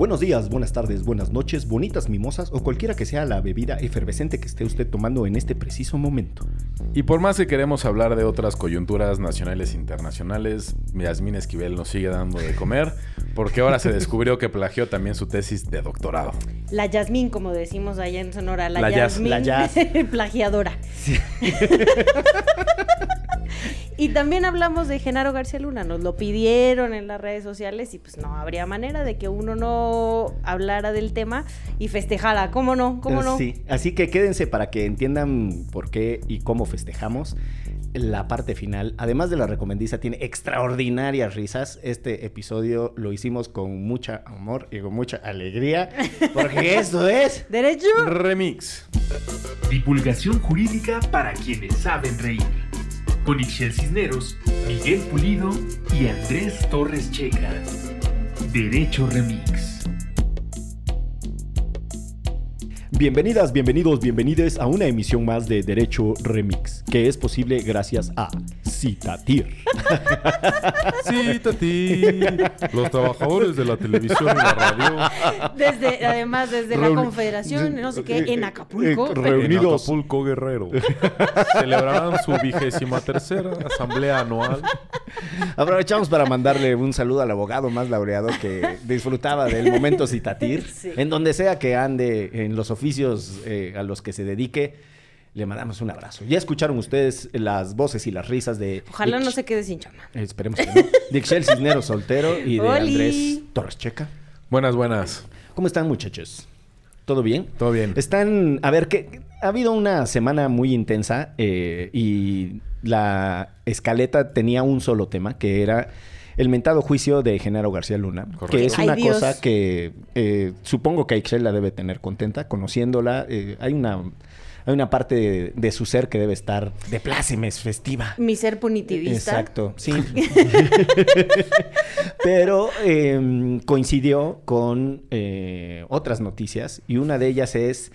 Buenos días, buenas tardes, buenas noches, bonitas mimosas o cualquiera que sea la bebida efervescente que esté usted tomando en este preciso momento. Y por más que queremos hablar de otras coyunturas nacionales e internacionales, Yasmín Esquivel nos sigue dando de comer, porque ahora se descubrió que plagió también su tesis de doctorado. La Yasmín, como decimos allá en Sonora, la, La Yas- Yasmín la plagiadora. y también hablamos de Genaro García Luna, nos lo pidieron en las redes sociales y pues no habría manera de que uno no hablara del tema y festejara, ¿cómo no? ¿Cómo no? Sí, así que quédense para que entiendan por qué y cómo festejamos. La parte final, además de la recomendiza, tiene extraordinarias risas. Este episodio lo hicimos con mucha amor y con mucha alegría, porque esto es... ¿Derecho? Remix. Divulgación jurídica para quienes saben reír. Con Ixel Cisneros, Miguel Pulido y Andrés Torres Checa. Derecho Remix. Bienvenidas, bienvenidos, bienvenides a una emisión más de Derecho Remix, que es posible gracias a Citatir. Sí, Tati. Los trabajadores de la televisión y la radio. Desde, además, desde la Confederación, no sé qué, en Acapulco. Eh, re- Reunidos. En Acapulco Guerrero. Celebrarán su vigésima tercera asamblea anual. Aprovechamos para mandarle un saludo al abogado más laureado que disfrutaba del momento citatir. Sí. En donde sea que ande, en los oficios eh, a los que se dedique, le mandamos un abrazo. Ya escucharon ustedes las voces y las risas de... Ojalá Ix- no se quede sin chama. Esperemos que no. De Ixel Cisneros Soltero y de Oli. Andrés Torres Checa. Buenas, buenas. ¿Cómo están muchachos? ¿Todo bien? Todo bien. Están, a ver, que ha habido una semana muy intensa eh, y la escaleta tenía un solo tema, que era el mentado juicio de Genaro García Luna, Correcto. que es una cosa que eh, supongo que Ixel la debe tener contenta, conociéndola. eh, hay una... Hay una parte de, de su ser que debe estar de plácemes, festiva. Mi ser punitivista. Exacto, sí. Pero eh, coincidió con eh, otras noticias y una de ellas es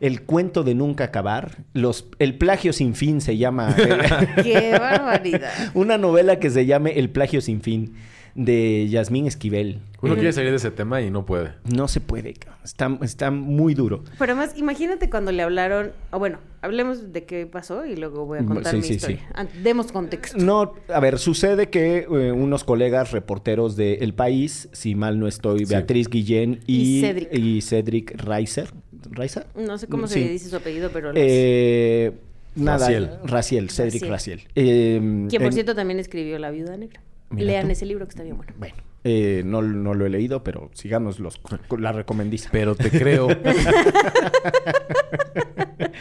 el cuento de nunca acabar. Los, el plagio sin fin se llama. ¡Qué barbaridad! una novela que se llame El plagio sin fin de Yasmín Esquivel. Uno Eh, quiere salir de ese tema y no puede. No se puede, está, está muy duro. Pero además, imagínate cuando le hablaron, o bueno, hablemos de qué pasó y luego voy a contar Sí, mi sí, historia. sí. Ah, Demos contexto. No, a ver, sucede que eh, unos colegas reporteros de El País, si mal no estoy, Sí. Beatriz Guillén y, Y Cedric. y Cedric Reiser. ¿Reiser? No sé cómo Sí. se dice su apellido, pero... lo Eh, nada, Raciel. Raciel, Cedric Raciel. Raciel. Eh. Quien, por en- cierto, también escribió La Viuda Negra. Mira Lean tú. ese libro que está bien bueno. Bueno, eh, no, no lo he leído, pero sigamos los, la recomendiza. Pero te creo.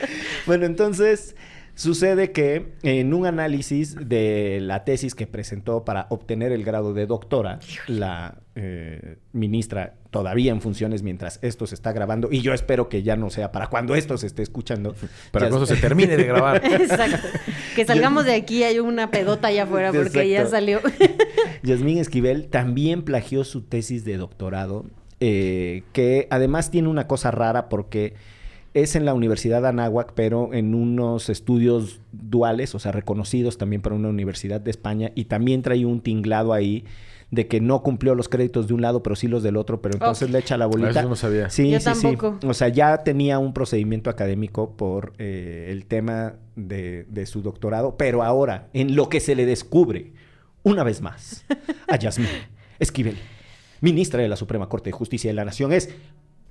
Bueno, entonces sucede que en un análisis de la tesis que presentó para obtener el grado de doctora, la eh, ministra todavía en funciones mientras esto se está grabando, y yo espero que ya no sea para cuando esto se esté escuchando. Para cuando se termine de grabar. Exacto. Que salgamos de aquí hay una pedota allá afuera porque ya salió. Yasmín Esquivel también plagió su tesis de doctorado, eh, que además tiene una cosa rara porque es en la Universidad de Anáhuac, pero en unos estudios duales, o sea, reconocidos también para una universidad de España, y también trae un tinglado ahí de que no cumplió los créditos de un lado, pero sí los del otro, pero entonces le echa la bolita. Eso no sabía. Sí, Yo sí, tampoco. sí. O sea, ya tenía un procedimiento académico por eh, el tema de, de su doctorado, pero ahora, en lo que se le descubre, una vez más, a Yasmín Esquivel, ministra de la Suprema Corte de Justicia de la Nación, es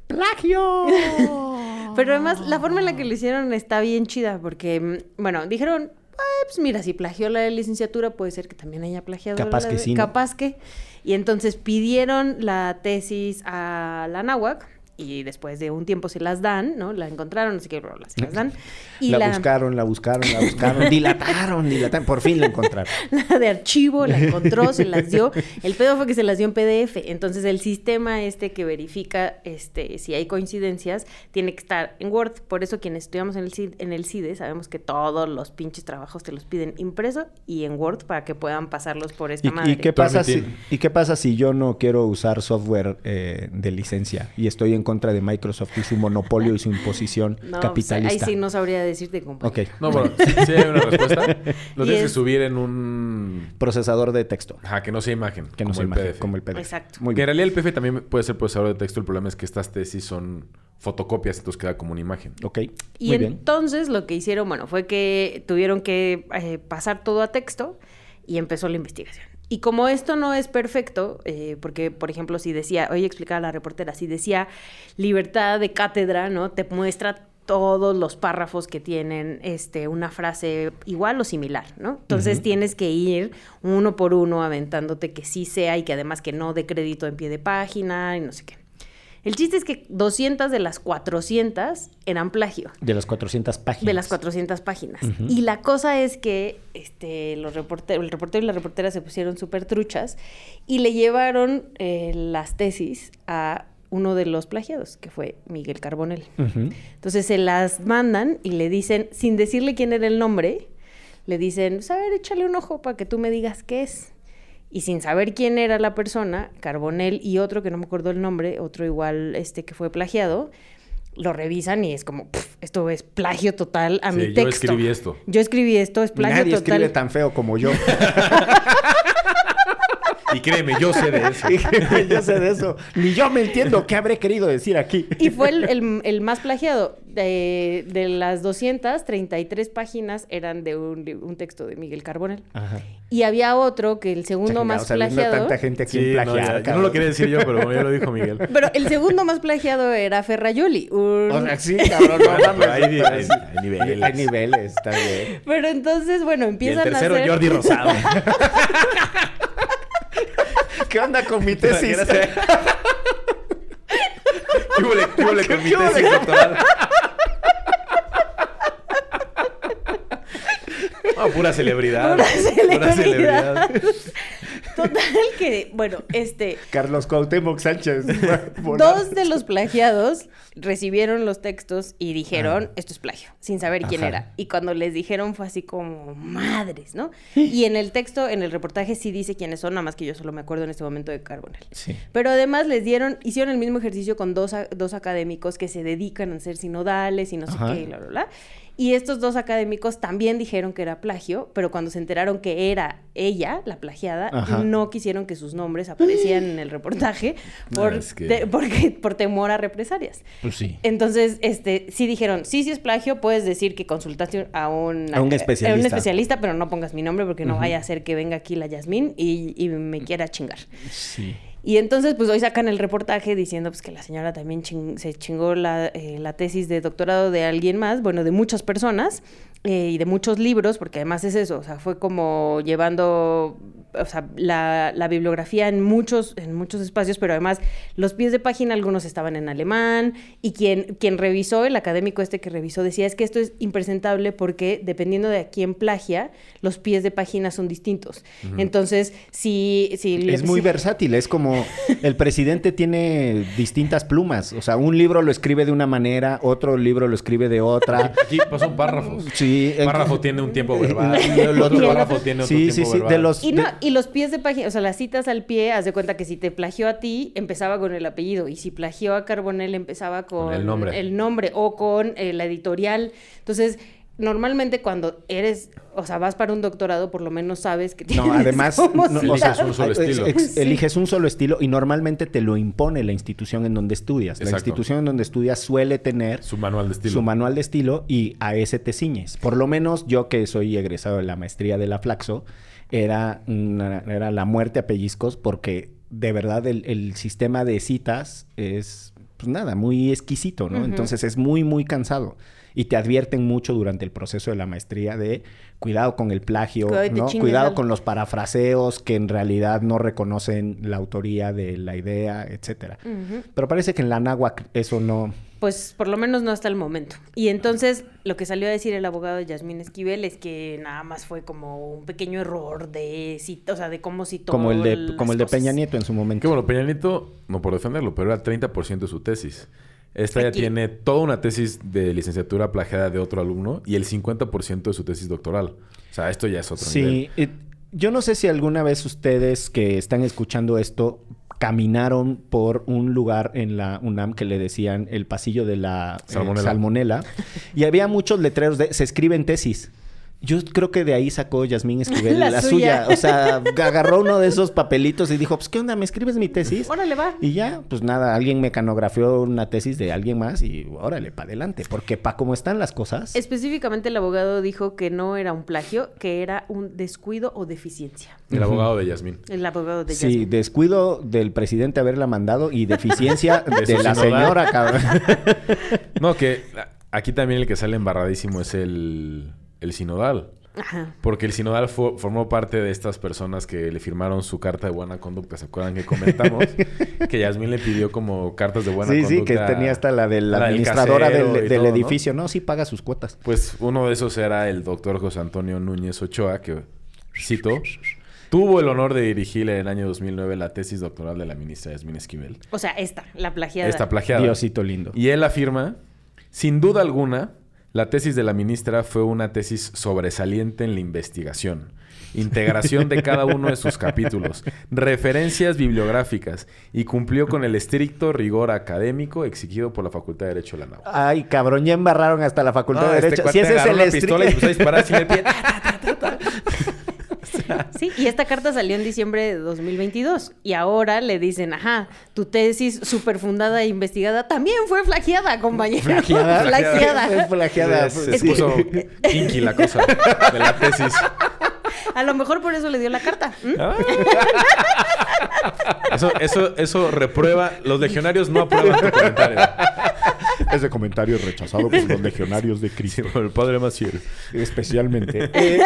plagio. Pero además, la forma en la que lo hicieron está bien chida porque, mm, bueno, dijeron, "Ah, pues mira, si plagió la licenciatura, puede ser que también haya plagiado Capaz la que de- sí. Capaz que. Y entonces pidieron la tesis a la náhuac y después de un tiempo se las dan, ¿no? La encontraron, así que bla, se las dan. Y la, la, buscaron, la buscaron, la buscaron, dilataron, dilataron, por fin la encontraron. la de archivo la encontró, se las dio. El pedo fue que se las dio en PDF. Entonces el sistema este que verifica este si hay coincidencias tiene que estar en Word. Por eso quienes estudiamos en el, CID en el CIDE sabemos que todos los pinches trabajos te los piden impreso y en Word para que puedan pasarlos por esta ¿Y, madre. y qué pasa si. ¿Y qué pasa si yo no quiero usar software eh, de licencia y estoy en contra de Microsoft y su monopolio y su imposición No, pues, capitalista. ahí sí no sabría decirte, compañero. Ok. No, bueno, sí, sí hay una respuesta. Lo tienes que subir en un... Procesador de texto. Ajá, que no sea imagen. Que no como se el imagine, PDF. como el PDF. Exacto. Muy que en bien. realidad el PDF también puede ser procesador de texto. El problema es que estas tesis son fotocopias, entonces queda como una imagen. Ok. Y Muy bien. entonces lo que hicieron, bueno, fue que tuvieron que eh, pasar todo a texto y empezó la investigación. Y como esto no es perfecto, eh, porque, por ejemplo, si decía, hoy explicaba la reportera, si decía libertad de cátedra, ¿no? Te muestra todos los párrafos que tienen este, una frase igual o similar, ¿no? Entonces tienes que ir uno por uno aventándote que sí sea y que además que no dé crédito en pie de página y no sé qué. El chiste es que 200 de las 400 eran plagio. De las 400 páginas. De las 400 páginas. Y la cosa es que este, los reporteros, el reportero y la reportera se pusieron súper truchas y le llevaron eh, las tesis a uno de los plagiados, que fue Miguel Carbonell. Ujú. Entonces se las mandan y le dicen, sin decirle quién era el nombre, le dicen, pues, a ver, échale un ojo para que tú me digas qué es. Y sin saber quién era la persona, Carbonell y otro que no me acuerdo el nombre, otro igual este que fue plagiado, lo revisan y es como, "Pf, esto es plagio total a Sí, mi yo texto. escribí esto. Yo escribí esto, es plagio Nadie total. escribe tan feo como yo. Y créeme, yo sé de eso. yo sé de eso. Ni yo me entiendo qué habré querido decir aquí. Y fue el, el- el más plagiado. De, de las 233 páginas eran de un, texto de Miguel Carbonell. Ajá. Y había otro que el segundo más plagiado. tanta gente aquí Sí, en no, ya- yo no lo quería decir yo, pero ya lo dijo Miguel. Pero el segundo más plagiado era Ferrayoli. un- O sea, sí, cabrón, no pero hay- hay- niveles. Hay niveles, está bien. Pero entonces, bueno, Y el empiezan tercero, a hacer... Jordi Rosado. ¿Qué onda con mi tesis? ¿Qué hubo le- qué hubo le con mi ¿Qué hubo le- tesis doctoral? Pura celebridad. Pura celebridad. celebridad. Total que, bueno, este... Carlos Cuauhtémoc Sánchez. Dos de los plagiados recibieron los textos y dijeron, Ah. esto es plagio, sin saber quién Ajá. era. Y cuando les dijeron fue así como, madres, ¿no? Y en el texto, en el reportaje sí dice quiénes son, nada más que yo solo me acuerdo en este momento de Carbonell. Sí. Pero además les dieron, hicieron el mismo ejercicio con dos, a- dos académicos que se dedican a ser sinodales y no sé Ajá. qué, y bla, bla, bla. Y estos dos académicos también dijeron que era plagio, pero cuando se enteraron que era ella, la plagiada, Ajá. no quisieron que sus nombres aparecieran en el reportaje No, por, es que- te- porque, por temor a represalias. Pues sí. Entonces, este, sí dijeron, sí, sí es plagio, puedes decir que consultaste a un, A un especialista. un especialista, pero no pongas mi nombre porque no vaya a ser que venga aquí la Yasmín y, y me quiera chingar. Sí. Y entonces, pues hoy sacan el reportaje diciendo pues, que la señora también chin- se chingó la, eh, la tesis de doctorado de alguien más, bueno, de muchas personas eh, y de muchos libros, porque además es eso, o sea, fue como llevando, o sea, la, la bibliografía en muchos, en muchos espacios, pero además los pies de página, algunos estaban en alemán, y quien, quien revisó, el académico este que revisó, decía, es que esto es impresentable porque dependiendo de a quién plagia, los pies de página son distintos. Entonces, si... si le- Es muy si- versátil, es como el presidente tiene distintas plumas, o sea, un libro lo escribe de una manera, otro libro lo escribe de otra. Aquí pasan párrafos. Sí, el- Párrafo tiene un tiempo verbal. Y el otro otro- párrafo tiene otro Sí, tiempo sí, sí, verbal. de los Y, no, de- y los pies de página, o sea, las citas al pie, haz de cuenta que si te plagió a ti, empezaba con el apellido. Y si plagió a Carbonell, empezaba con, Con el nombre. el nombre o con eh, la editorial. Entonces, normalmente cuando eres, o sea, vas para un doctorado, por lo menos sabes que tienes No, además, cómo no, Eliges citar. un solo estilo. ex- Sí. eliges un solo estilo y normalmente te lo impone la institución en donde estudias. La institución en donde estudias suele tener Su manual de estilo. su manual de estilo y a ese te ciñes. Por lo menos yo que soy egresado de la maestría de la Flaxo, era, una- era la muerte a pellizcos porque de verdad el, el sistema de citas es, pues nada, muy exquisito, ¿no? Entonces es muy, muy cansado. Y te advierten mucho durante el proceso de la maestría de cuidado con el plagio, Cuidado con los parafraseos que en realidad no reconocen la autoría de la idea, etcétera. Pero parece que en la náhuac eso no... Pues por lo menos no hasta el momento. Y entonces lo que salió a decir el abogado de Yasmín Esquivel es que nada más fue como un pequeño error de cita, o sea, de cómo citó Como el de, como el de. Peña Nieto en su momento. Que bueno, Peña Nieto, no por defenderlo, pero era 30% de su tesis. Esta ya tiene toda una tesis de licenciatura plagiada de otro alumno y el 50% de su tesis doctoral. O sea, esto ya es otro nivel. Sí, yo no sé si alguna vez ustedes que están escuchando esto caminaron por un lugar en la UNAM que le decían el pasillo de la eh, Salmonela. salmonela. Y había muchos letreros de se escriben tesis. Yo creo que de ahí sacó Yasmín Esquivel la, La suya. suya. O sea, agarró uno de esos papelitos y dijo, pues, ¿qué onda? ¿Me escribes mi tesis? Órale, va. Y ya, pues nada, alguien mecanografió una tesis de alguien más y órale, para adelante. Porque para cómo están las cosas... Específicamente el abogado dijo que no era un plagio, que era un descuido o deficiencia. El abogado de Yasmín. El abogado de Sí, Yasmín. descuido del presidente haberla mandado y deficiencia De de, la señora, cabrón. No, que aquí también el que sale embarradísimo es el, el sinodal. Ajá. Porque el sinodal fo- formó parte de estas personas que le firmaron su carta de buena conducta. ¿Se acuerdan que comentamos? que Yasmín le pidió como cartas de buena Sí, conducta. sí, que tenía hasta la de la administradora del, y del todo, ¿no? edificio. ¿no? sí paga sus cuotas. Pues uno de esos era el doctor José Antonio Núñez Ochoa, que cito, tuvo el honor de dirigir en el año 2009 la tesis doctoral de la ministra Yasmín Esquivel. O sea, esta, la plagiada. Esta plagiada. Diosito lindo. Y él afirma, sin duda alguna, la tesis de la ministra fue una tesis sobresaliente en la investigación, integración de cada uno de sus capítulos, referencias bibliográficas y cumplió con el estricto rigor académico exigido por la Facultad de Derecho de la NAU. Ay, cabrón, ya embarraron hasta la Facultad de Derecho. si ese es el este estricto... Sí, y esta carta salió en diciembre de 2022. Y ahora le dicen, ajá, tu tesis súper fundada e investigada también fue plagiada, compañero. Plagiada. Es plagiada. Se que- puso kinky la cosa de la tesis. A lo mejor por eso le dio la carta. Ah. Eso, eso, eso reprueba. Los legionarios no aprueban tu comentario. Ese comentario es rechazado por los legionarios de Cristo. Por el padre Maciel. Especialmente. Eh,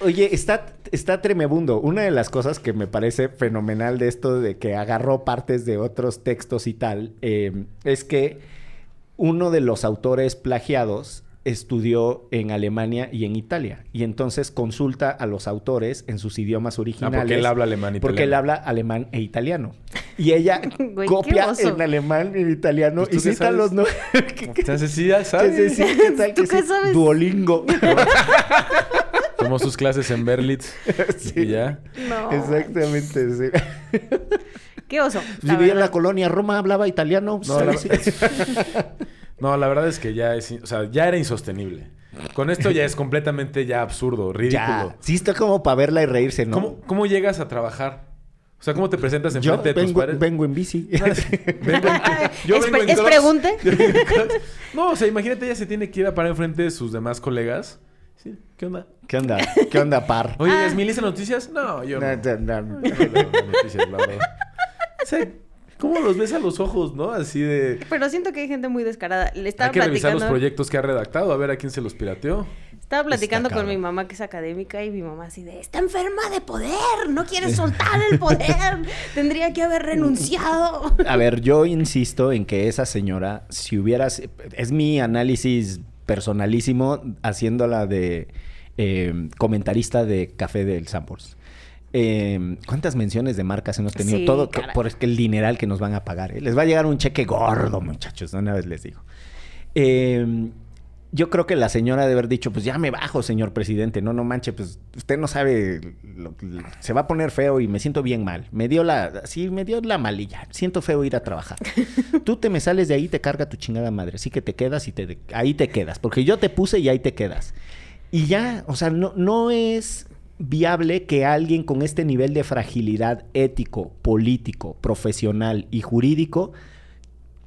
oye, está, está tremebundo. Una de las cosas que me parece fenomenal de esto de que agarró partes de otros textos y tal, eh, es que uno de los autores plagiados estudió en Alemania y en Italia. Y entonces consulta a los autores en sus idiomas originales. Ah, porque él habla alemán y Porque él habla alemán e italiano. Y ella Güey, copia en alemán y en italiano Pues, ¿tú y cita sabes? los... No... Entonces sí, ya ¿Qué sabes. ¿qué tal ¿Tú que qué sí? sabes? Duolingo. Tomó sus clases en Berlitz. Y ya. No. Exactamente, sí. Qué oso. Vivía en la colonia Roma, hablaba italiano. No, la, Sí. No, la verdad es que ya es, o sea, ya era insostenible. Con esto ya es completamente ya absurdo, ridículo. Ya. Sí, está como para verla y reírse, ¿no? ¿Cómo, ¿Cómo llegas a trabajar? O sea, ¿cómo te presentas Yo enfrente de tus padres? vengo en bici. Vengo en- yo ¿Es vengo pre- en es Crocs. pregunte? Yo vengo en Crocs. No, o sea, imagínate, ella se tiene que ir a parar enfrente de sus demás colegas. Sí, ¿Qué onda? ¿Qué onda? ¿Qué onda, par? Oye, Ah. ¿Yasmín dice noticias? No, yo no. No, no, no. No noticias, la verdad. O sea, ¿cómo los ves a los ojos, no? Así de... Pero siento que hay gente muy descarada. Le estaba Hay que revisar los proyectos que ha redactado, a ver a quién se los pirateó. estaba platicando Está con mi mamá que es académica y mi mamá así de, está enferma de poder, no quiere soltar el poder, tendría que haber renunciado. A ver, yo insisto en que esa señora, si hubieras... Es mi análisis personalísimo haciéndola de eh, comentarista de Café del Sambors. Eh, ¿Cuántas menciones de marcas hemos tenido? Sí, Todo caray. por el dineral que nos van a pagar. ¿eh? Les va a llegar un cheque gordo, muchachos. Una vez les digo. Eh, yo creo que la señora debe haber dicho, pues ya me bajo, señor presidente. No, no manche, pues usted no sabe, lo- se va a poner feo y me siento bien mal. Me dio la, sí, me dio la malilla. Siento feo ir a trabajar. Tú te me sales de ahí, te carga tu chingada madre. Así que te quedas y te, ahí te quedas. Porque yo te puse y ahí te quedas. Y ya, o sea, no, no es viable que alguien con este nivel de fragilidad ético, político, profesional y jurídico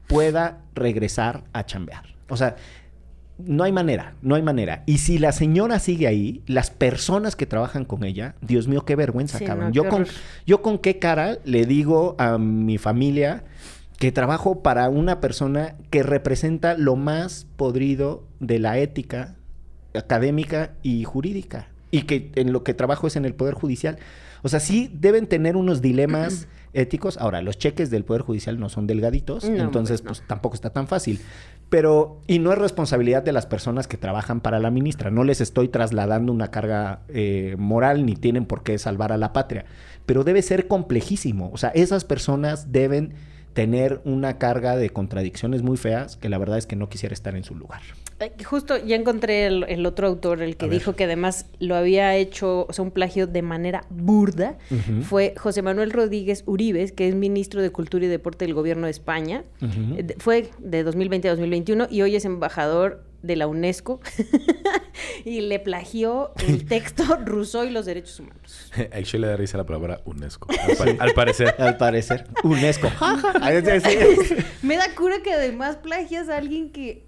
pueda regresar a chambear. O sea, no hay manera, no hay manera. Y si la señora sigue ahí, las personas que trabajan con ella, Dios mío, qué vergüenza, Sí, cabrón. no, yo, con, yo con qué cara le digo a mi familia que trabajo para una persona que representa lo más podrido de la ética académica y jurídica. Y que en lo que trabajo es en el Poder Judicial. O sea, sí deben tener unos dilemas éticos. Ahora, los cheques del Poder Judicial no son delgaditos, No, entonces pues no. pues tampoco está tan fácil. Pero, y no es responsabilidad de las personas que trabajan para la ministra. No les estoy trasladando una carga eh, moral ni tienen por qué salvar a la patria. Pero debe ser complejísimo. O sea, esas personas deben tener una carga de contradicciones muy feas que la verdad es que no quisiera estar en su lugar. Justo ya encontré el, el otro autor, el que A ver. dijo que además lo había hecho, o sea, un plagio de manera burda, fue José Manuel Rodríguez Uribes, que es ministro de Cultura y Deporte del gobierno de España. Eh, Fue de 2020 a 2021 y hoy es embajador de la UNESCO y le plagió el texto Rousseau y los derechos humanos. A Ixchel le da risa la palabra UNESCO. Al, pa- al parecer. Al parecer. UNESCO. Me da cura que además plagias a alguien que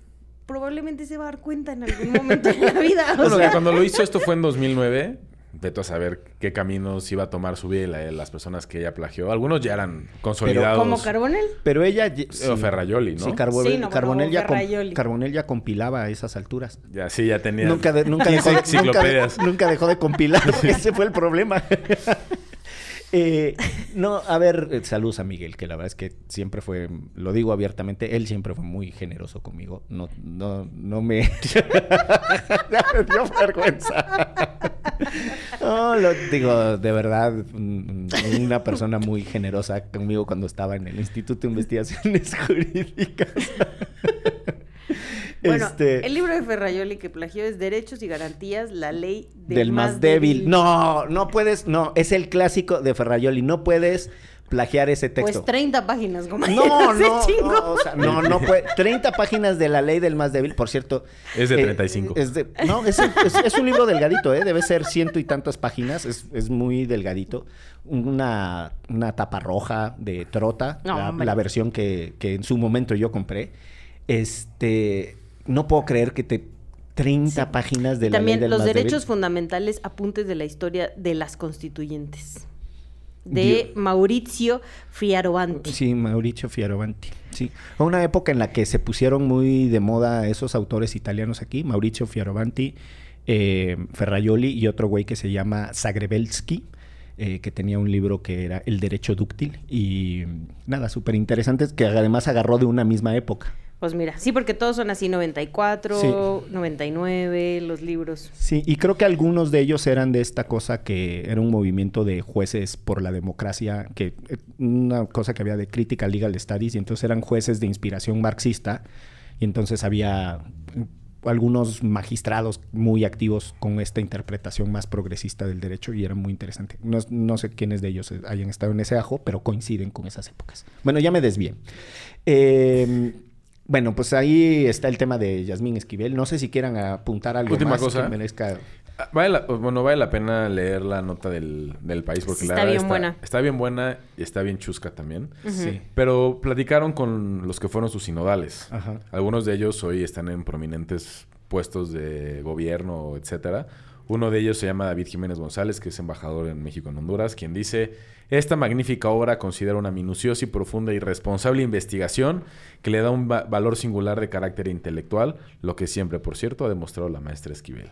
probablemente se va a dar cuenta en algún momento de la vida. o Bueno, sea. que cuando lo hizo esto fue en 2009. Vete a saber qué caminos iba a tomar su vida y las personas que ella plagió. Algunos ya eran consolidados. ¿Como Carbonel? Pero ella... O Ferrayoli, ¿no? Sí, Carbonel, Sí, no, Carbonel, bueno, ya com- Ferrayoli. Carbonel ya compilaba a esas alturas. Ya, sí, ya tenía. Nunca, de- nunca, 15 dejó, nunca, de- nunca dejó de compilar. Ese fue el problema. Eh, no, a ver, eh, saludos a Miguel, que la verdad es que siempre fue, lo digo abiertamente, él siempre fue muy generoso conmigo. No, no, no me. Ya me dio vergüenza. No, lo digo, de verdad, mm, una persona muy generosa conmigo cuando estaba en el Instituto de Investigaciones Jurídicas. Bueno, Este- el libro de Ferrayoli que plagió es Derechos y Garantías, la ley del, del, más, débil. No, no puedes, no, es el clásico de Ferrayoli, no puedes plagiar ese texto. Pues 30 páginas, como no, no, no, o sea, no, no puede. 30 páginas de la ley del más débil, por cierto. Es de eh, 35. es de- no, es, es- es un libro delgadito, ¿eh? Debe ser ciento y tantas páginas, es, es muy delgadito. Una, una tapa roja de trota, No, la, versión que, que en su momento yo compré. Este, no puedo creer que te... 30 páginas de la ley También del los más débil. derechos fundamentales, apuntes de la historia de las constituyentes. De Dio- Maurizio Friarovanti. Sí, Mauricio. Sí. Fue una época en la que se pusieron muy de moda esos autores italianos aquí, Mauricio Fioravanti, eh, Ferraioli y otro güey que se llama Zagrebelsky, eh, que tenía un libro que era El Derecho Dúctil y nada, súper interesante, que además agarró de una misma época. Pues mira, sí, porque todos son así 94, Sí. 99, los libros. Sí, y creo que algunos de ellos eran de esta cosa que era un movimiento de jueces por la democracia, que eh, una cosa que había de Critical Legal Studies, y entonces eran jueces de inspiración marxista, y entonces había mm, algunos magistrados muy activos con esta interpretación más progresista del derecho y era muy interesante. No, no sé quiénes de ellos eh, hayan estado en ese ajo, pero coinciden con esas épocas. Bueno, ya me desvié. Eh, bueno, pues ahí está el tema de Yasmín Esquivel. No sé si quieran apuntar algo Última más cosa. que merezca. Ah, Vale la, bueno, vale la pena leer la nota del, del país porque Sí, la está verdad bien buena. Está bien buena y está bien chusca también. Sí. Pero platicaron con los que fueron sus sinodales. Ajá. Algunos de ellos hoy están en prominentes puestos de gobierno, etcétera. Uno de ellos se llama David Jiménez González, que es embajador en México en Honduras, quien dice, esta magnífica obra considera una minuciosa y profunda y responsable investigación que le da un va- valor singular de carácter intelectual, lo que siempre, por cierto, ha demostrado la maestra Esquivel.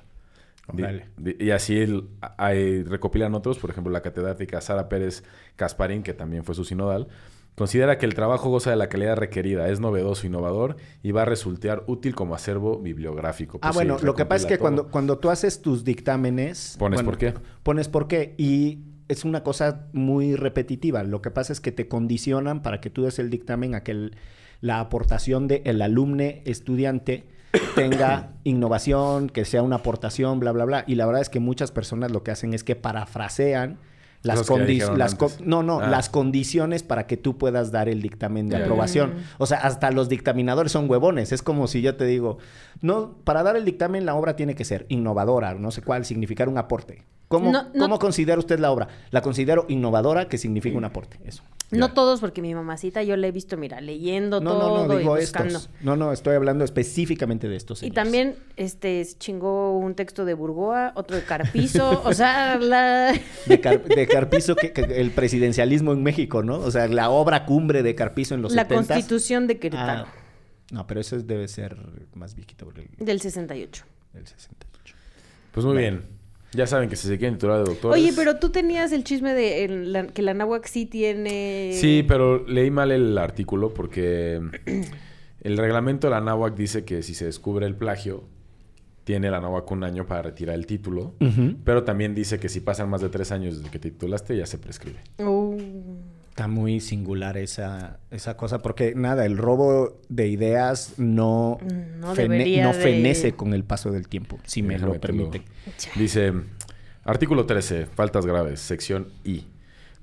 Y así el- hay- recopilan otros, por ejemplo, la catedrática Sara Pérez Casparín, que también fue su sinodal, considera que el trabajo goza de la calidad requerida, es novedoso, innovador y va a resultar útil como acervo bibliográfico. Ah, Pues sí, bueno, lo que pasa es que cuando, cuando tú haces tus dictámenes... Pones bueno, por qué. Pones por qué. Y es una cosa muy repetitiva. Lo que pasa es que te condicionan para que tú des el dictamen a que el- la aportación del alumne estudiante tenga innovación, que sea una aportación, bla, bla, bla. Y la verdad es que muchas personas lo que hacen es que parafrasean las condiciones. co- no, no, Ah. las condiciones para que tú puedas dar el dictamen de aprobación. Mm. O sea, hasta los dictaminadores son huevones. Es como si yo te digo, no, para dar el dictamen la obra tiene que ser innovadora, no sé cuál, significar un aporte. ¿Cómo, No, no- cómo considera usted la obra? La considero innovadora, que significa un aporte. Eso. No Ya. todos, porque mi mamacita yo la he visto, mira, leyendo No, todo no, no, digo y buscando. estos. No, no, estoy hablando específicamente de estos. Y señores. también este chingó un texto de Burgoa, otro de Carpizo, o sea, la De, Car- de Carpizo, que, que el presidencialismo en México, ¿no? O sea, la obra cumbre de Carpizo en los la 70s. Constitución de Querétaro Ah, no, pero eso debe ser más viejito, porque el, del 68. el 68. Pues muy Bueno. bien. Ya saben que si se quieren titular de doctores... Oye, pero tú tenías el chisme de el- la- que la náhuac sí tiene Sí, pero leí mal el artículo porque el reglamento de la NAWAC dice que si se descubre el plagio, tiene la NAWAC un año para retirar el título. Pero también dice que si pasan más de tres años desde que te titulaste, ya se prescribe. Uh, Está muy singular esa, esa cosa, porque nada, el robo de ideas no, Mm, no fene- debería no de- fenece con el paso del tiempo, si me Déjame lo te lo- permiten. Dice, artículo 13, faltas graves, sección I.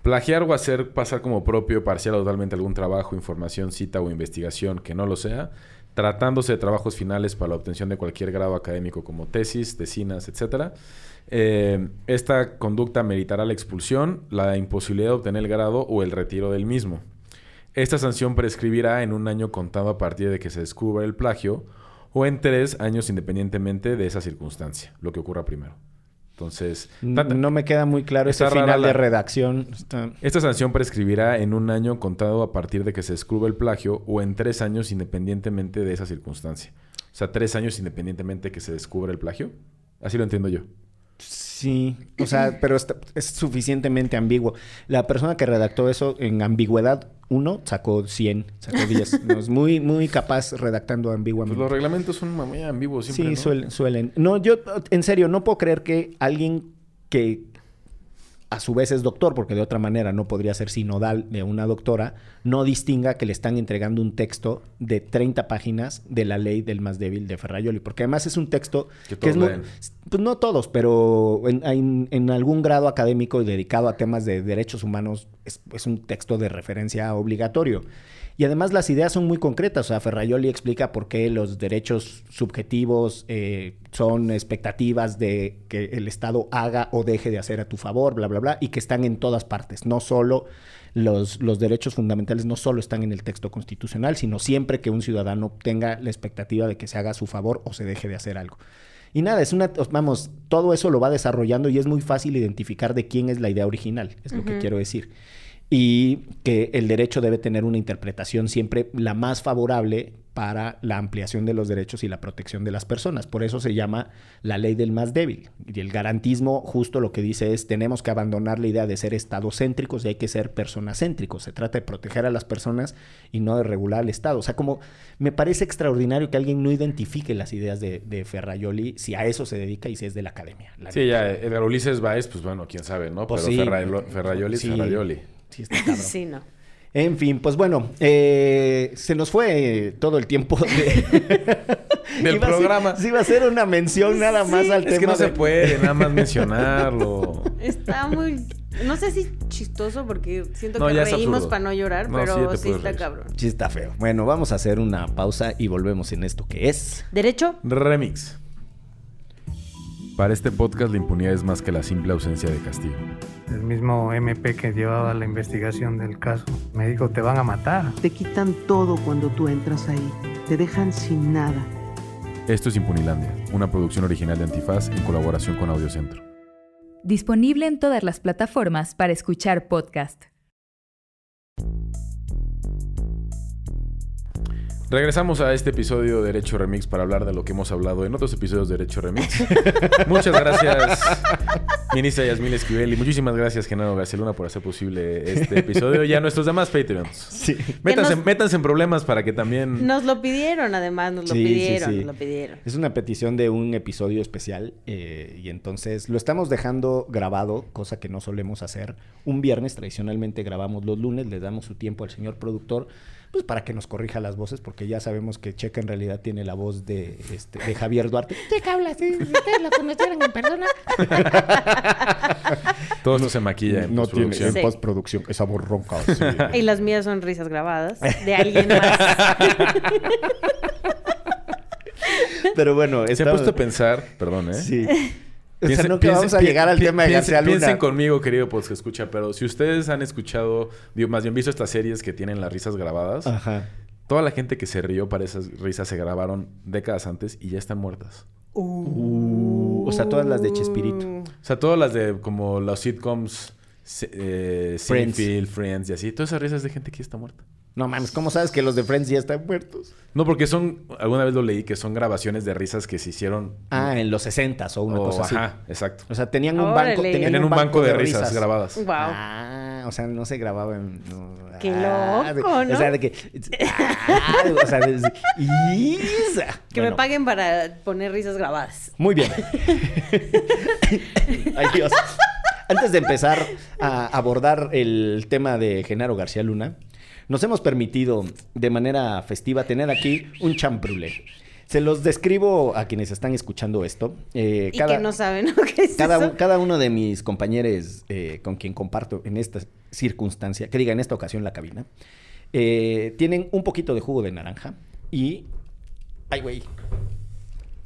Plagiar o hacer pasar como propio, parcial o totalmente algún trabajo, información, cita o investigación que no lo sea, tratándose de trabajos finales para la obtención de cualquier grado académico como tesis, tesinas, etc. Eh, esta conducta meritará la expulsión, la imposibilidad de obtener el grado o el retiro del mismo. Esta sanción prescribirá en un año contado a partir de que se descubra el plagio o en tres años independientemente de esa circunstancia, lo que ocurra primero. Entonces, No me queda muy claro ese final la- de redacción. Está- esta sanción prescribirá en un año contado a partir de que se descubra el plagio o en tres años independientemente de esa circunstancia. O sea, tres años independientemente de que se descubra el plagio. Así lo entiendo yo. Sí, o sea, pero está- es suficientemente ambiguo. La persona que redactó eso en ambigüedad 1 sacó 100, sacó 10. No, es muy, muy capaz redactando Pues ambiguamente. los reglamentos son muy ambiguos siempre, sí, ¿no? suelen, suelen. No, yo, en serio, no puedo creer que alguien que a su vez es doctor, porque de otra manera no podría ser sinodal de una doctora, no distinga que le están entregando un texto de 30 páginas de la ley del más débil de Ferrayoli, porque además es un texto Que que, es muy, pues no todos, pero en, en- en algún grado académico y dedicado a temas de derechos humanos es, es un texto de referencia obligatorio. Y además las ideas son muy concretas. O sea, Ferrayoli explica por qué los derechos subjetivos eh, son expectativas de que el Estado haga o deje de hacer a tu favor, bla, bla, bla, y que están en todas partes. No solo los, los derechos fundamentales, no solo están en el texto constitucional, sino siempre que un ciudadano tenga la expectativa de que se haga a su favor o se deje de hacer algo. Y nada, es una, vamos, todo eso lo va desarrollando y es muy fácil identificar de quién es la idea original, es lo que quiero decir. Y que el derecho debe tener una interpretación siempre la más favorable para la ampliación de los derechos y la protección de las personas. Por eso se llama la ley del más débil. Y el garantismo justo lo que dice es tenemos que abandonar la idea de ser estadocéntricos y hay que ser personacéntricos. Se trata de proteger a las personas y no de regular al Estado. O sea, como me parece extraordinario que alguien no identifique las ideas de, de Ferrayoli si a eso se dedica y si es de la academia. la Sí, ya, Edgar Ulises Baez, pues bueno, quién sabe, ¿no? Pues Pero sí. Es Sí. Ferrayoli. Sí, está cabrón. Sí, no. En fin, pues bueno, eh, se nos fue eh, todo el tiempo de- Del Iba a ser- programa. sí, iba a ser una mención nada más al Es que tema no se de- puede nada más mencionarlo. Está muy... No sé si chistoso porque siento No, que es reímos para no llorar, No, pero sí, está reír. cabrón. Sí, está feo. Bueno, vamos a hacer una pausa y volvemos en esto que es. ¿Derecho? Remix. Para este podcast la impunidad es más que la simple ausencia de castigo. El mismo MP que llevaba la investigación del caso me dijo, te van a matar. Te quitan todo cuando tú entras ahí. Te dejan sin nada. Esto es Impunilandia, una producción original de Antifaz en colaboración con Audiocentro. Disponible en todas las plataformas para escuchar podcast. Regresamos a este episodio de Derecho Remix para hablar de lo que hemos hablado en otros episodios de Derecho Remix. Muchas gracias, ministra Yasmín Esquivel, y muchísimas gracias, Genaro García Luna, por hacer posible este episodio y a nuestros demás Patreons. Sí. Métanse, nos- métanse en problemas para que también... Nos lo pidieron, además, nos lo Sí, sí, pidieron, sí. nos lo pidieron. Es una petición de un episodio especial eh, y entonces lo estamos dejando grabado, cosa que no solemos hacer. Un viernes tradicionalmente grabamos los lunes, le damos su tiempo al señor productor, pues para que nos corrija las voces, porque ya sabemos que Checa en realidad tiene la voz de, este, de Javier Duarte. Checa habla así, si ustedes lo conocieran en persona. Todo esto se maquilla en no tiene postproducción. en Sí. postproducción esa voz ronca. Y las mías son risas grabadas de alguien más. Pero bueno, Se ha puesto a pensar, perdón, ¿eh? Sí. O sea, Piensen- nunca piensen- vamos a llegar al tema de García Luna. Piensen conmigo, querido pues que escucha, pero si ustedes han escuchado, digo, más bien visto estas series que tienen las risas grabadas, Ajá. toda la gente que se rió para esas risas se grabaron décadas antes y ya están muertas. Uh, o sea, todas las de Chespirito. O sea, todas las de como los sitcoms, eh, Friends. Friends y así, todas esas risas de gente que ya está muerta. No mames, ¿cómo sabes que los de Friends ya están muertos? No, porque son, alguna vez lo leí, que son grabaciones de risas que se hicieron. Ah, en los 60 o una o- cosa así. Ajá, exacto. O sea, tenían un Órale. banco, tenían, un banco de risas, grabadas. Wow. Ah, o sea, no se grababa en... no, Qué ah, de- loco, ¿no? O sea, de que... ah, o sea, de- Isa. Que Bueno, me paguen para poner risas grabadas. Muy bien. Ay, Dios. Antes de empezar a abordar el tema de Genaro García Luna, nos hemos permitido de manera festiva tener aquí un champrulé. Se los describo a quienes están escuchando esto. Eh, Y que no saben lo que es cada, eso. cada uno de mis compañeros eh, con quien comparto en esta circunstancia, que diga en esta ocasión la cabina, eh, tienen un poquito de jugo de naranja y... ¡Ay, güey!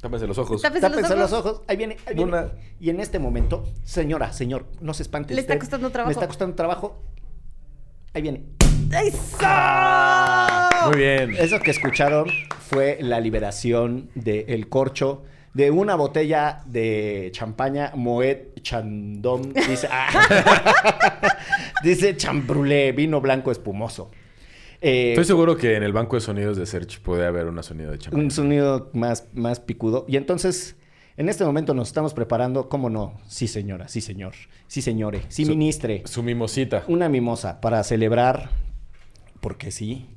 Tápense los ojos. Tápense los Tápense los ojos. ojos. Ahí viene, ahí viene. Una- Y en este momento, señora, señor, no se espante Le está costando trabajo. Le está costando trabajo. Ahí viene. ¡Eso! Muy bien. Eso que escucharon fue la liberación del corcho de una botella de champaña Moet Chandon. Dice, ah. dice chambrulé, vino blanco espumoso. Eh, Estoy seguro que en el banco de sonidos de Search puede haber un sonido de champán. un sonido más, más picudo. Y entonces, en este momento nos estamos preparando, ¿cómo no? Sí, señora, sí, señor, sí, señore, sí, Su- ministre. Su mimosita. Una mimosa para celebrar, porque sí,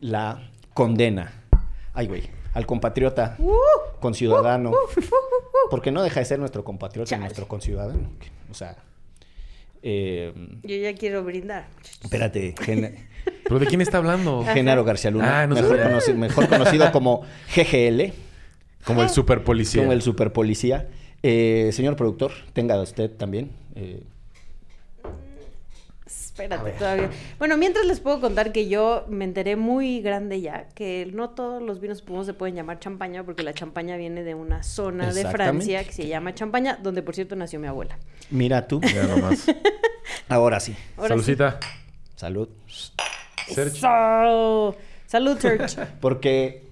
la condena. Ay, güey, al compatriota, Uh, conciudadano. Porque no deja de ser nuestro compatriota y Chale. nuestro conciudadano. O sea, eh, Yo ya quiero brindar. espérate, Gen- ¿Pero de quién está hablando? Genaro García Luna, Ah, no mejor, sabía. conoci- mejor conocido como GGL. Como el super policía. Como el super policía. Eh, señor productor, tenga usted también. eh, Espérate todavía. Bueno, mientras les puedo contar que yo me enteré muy grande ya que no todos los vinos espumosos se pueden llamar champaña porque la champaña viene de una zona de. Francia que se llama champaña, donde por cierto nació mi abuela. mira tú. Ya nomás. Ahora sí. Ahora Salucita. Salud. Search. Eso. Salud, Church. Porque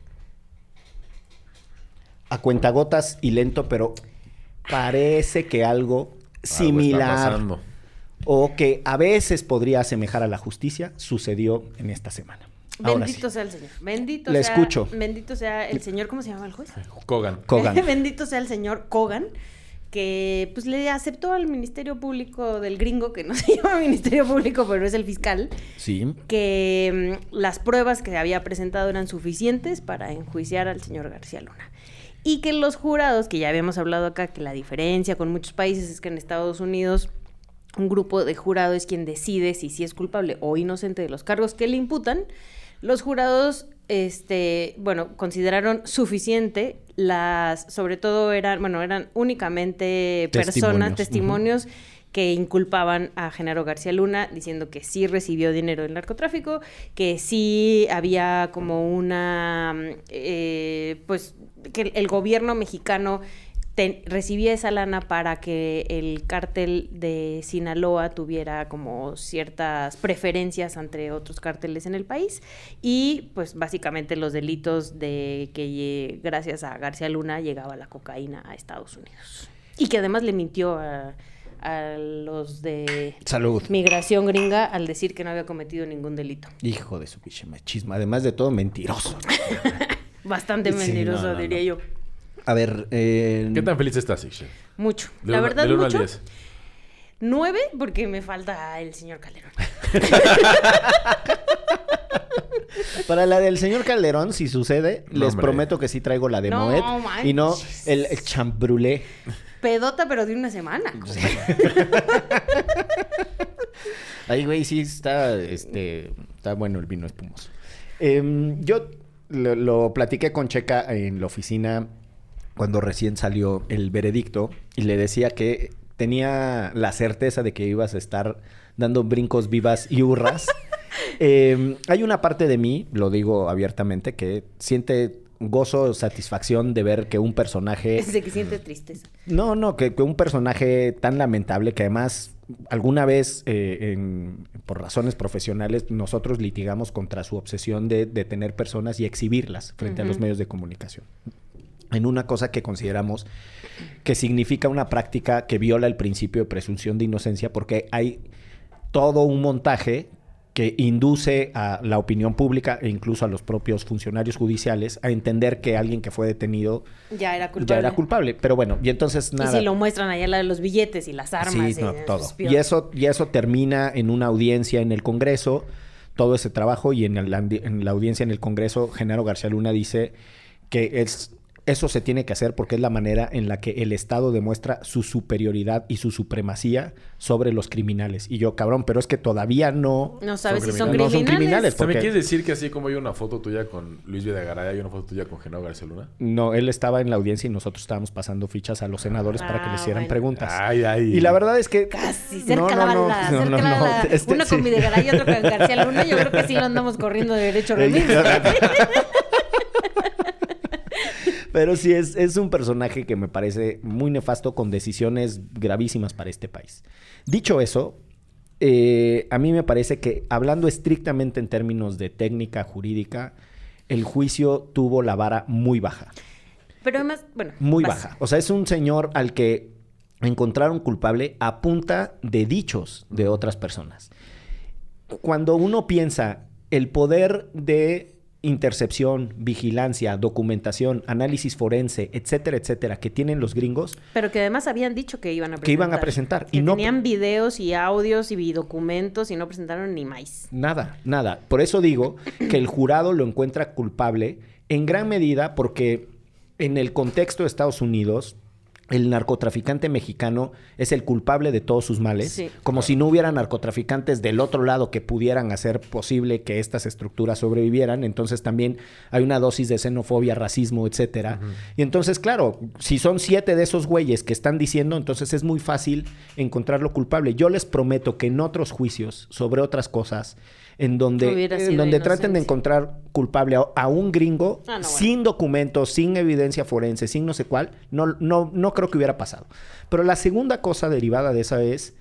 a cuentagotas y lento, pero parece que algo Algo está similar pasando. O que a veces podría asemejar a la justicia sucedió en esta semana. Ahora Bendito sí. sea el Señor. Bendito Le sea. escucho. Bendito sea el Señor. ¿Cómo se llama el juez? Kogan. Kogan. Bendito sea el señor Kogan, que pues le aceptó al Ministerio Público del gringo, que no se llama Ministerio Público, pero es el fiscal, Sí. que mm, las pruebas que había presentado eran suficientes para enjuiciar al señor García Luna. Y que los jurados, que ya habíamos hablado acá, que la diferencia con muchos países es que en Estados Unidos un grupo de jurado es quien decide si sí es culpable o inocente de los cargos que le imputan. Los jurados, este, bueno, consideraron suficiente las, sobre todo eran, bueno, eran únicamente personas, Testimonios. testimonios que inculpaban a Genaro García Luna diciendo que sí recibió dinero del narcotráfico, que sí había como una, eh, pues, que el gobierno mexicano te- recibía esa lana para que el cártel de Sinaloa tuviera como ciertas preferencias entre otros cárteles en el país y pues básicamente los delitos de que gracias a García Luna llegaba la cocaína a Estados Unidos y que además le mintió a, a los de Salud. migración gringa al decir que no había cometido ningún delito. Hijo de su pinche machismo. Además de todo, mentiroso. Bastante Sí, mentiroso, no, no, diría no. yo. A ver, eh, ¿Qué tan feliz estás, Ixchel? Mucho. La verdad, al mucho. 10. Nueve, porque me falta el señor Calderón. Para la del señor Calderón, si sucede, No, les hombre. prometo que sí traigo la de No Moet y no el, el chambrulé. Pedota, pero de una semana. Ahí, güey, sí está, este, está bueno el vino espumoso. Em, yo lo, lo platiqué con Checa en la oficina cuando recién salió el veredicto y le decía que tenía la certeza de que ibas a estar dando brincos vivas y hurras. Em, hay una parte de mí, lo digo abiertamente, que siente gozo, satisfacción de ver que un personaje... Es de que siente tristeza. No, no, que, que un personaje tan lamentable que además alguna vez eh, en- por razones profesionales nosotros litigamos contra su obsesión de detener personas y exhibirlas frente a los medios de comunicación. En una cosa que consideramos que significa una práctica que viola el principio de presunción de inocencia porque hay todo un montaje que induce a la opinión pública e incluso a los propios funcionarios judiciales a entender que alguien que fue detenido Ya era culpable. ya era culpable. Pero bueno, y entonces nada. Y si lo muestran allá la de los billetes y las armas. Sí, y no, todo. Y eso, y eso termina en una audiencia en el Congreso, todo ese trabajo, y en, el en la audiencia en el Congreso, Genaro García Luna dice que es eso se tiene que hacer porque es la manera en la que el Estado demuestra su superioridad y su supremacía sobre los criminales. Y yo, cabrón, pero es que todavía no... No sabes si criminales. son No criminales. son criminales. O sea, ¿me porque- quieres decir que así como hay una foto tuya con Luis Videgaray, hay una foto tuya con Genaro García Luna? No, él estaba en la audiencia y nosotros estábamos pasando fichas a los senadores para que Ah, le hicieran bueno. preguntas. Ay, ay. Y la verdad es que... Casi, No, cerca no, la no, bala, no, cerca no, la no, bala. este, Uno sí. con Videgaray y otro con García Luna. Yo creo que sí lo andamos corriendo de derecho. Pero sí, es, es un personaje que me parece muy nefasto con decisiones gravísimas para este país. Dicho eso, eh, a mí me parece que hablando estrictamente en términos de técnica jurídica, el juicio tuvo la vara muy baja. Pero además, bueno. Muy vas. baja. O sea, es un señor al que encontraron culpable a punta de dichos de otras personas. Cuando uno piensa el poder de intercepción, vigilancia, documentación, análisis forense, etcétera, etcétera, que tienen los gringos, Pero que además habían dicho que iban a presentar. Que iban a presentar, Que y no- tenían videos y audios y documentos y no presentaron ni más. Nada, nada. Por eso digo que el jurado lo encuentra culpable en gran medida porque en el contexto de Estados Unidos, el narcotraficante mexicano es el culpable de todos sus males, Sí. como si no hubiera narcotraficantes del otro lado que pudieran hacer posible que estas estructuras sobrevivieran. Entonces también hay una dosis de xenofobia, racismo, etcétera. Y entonces, claro, si son siete de esos güeyes que están diciendo, entonces es muy fácil encontrarlo culpable. Yo les prometo que en otros juicios sobre otras cosas, en donde, en donde traten de encontrar culpable a, a un gringo Ah, no, bueno. sin documentos, sin evidencia forense, sin no sé cuál, no, no, no creo que hubiera pasado. Pero la segunda cosa derivada de esa es,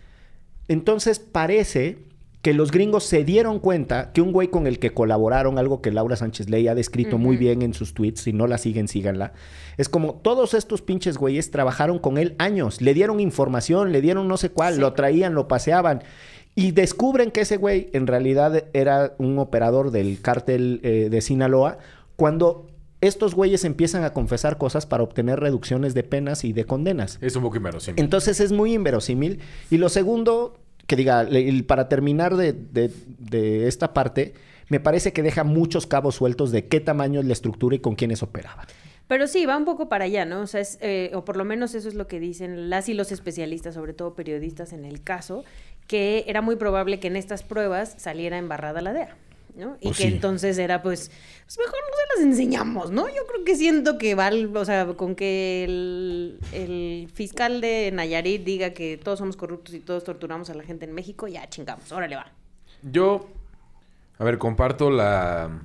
entonces parece que los gringos se dieron cuenta que un güey con el que colaboraron, algo que Laura Sánchez Ley ha descrito muy bien en sus tweets, si no la siguen, síganla, es como todos estos pinches güeyes trabajaron con él años, le dieron información, le dieron no sé cuál, lo traían, lo paseaban. Y descubren que ese güey en realidad era un operador del cártel eh, de Sinaloa cuando estos güeyes empiezan a confesar cosas para obtener reducciones de penas y de condenas. Es un poco inverosímil. Entonces es muy inverosímil. Y lo segundo, que diga, le- para terminar de, de- de esta parte, me parece que deja muchos cabos sueltos de qué tamaño es la estructura y con quiénes operaban. Pero sí, va un poco para allá, ¿no? O sea, es, eh, o por lo menos eso es lo que dicen las y los especialistas, sobre todo periodistas en el caso, que era muy probable que en estas pruebas saliera embarrada la DEA, ¿no? Y Pues que sí. entonces era, pues, pues mejor no se las enseñamos, ¿no? Yo creo que siento que va, o sea, con que el, el fiscal de Nayarit diga que todos somos corruptos y todos torturamos a la gente en México, ya chingamos, órale va. Yo, a ver, comparto la,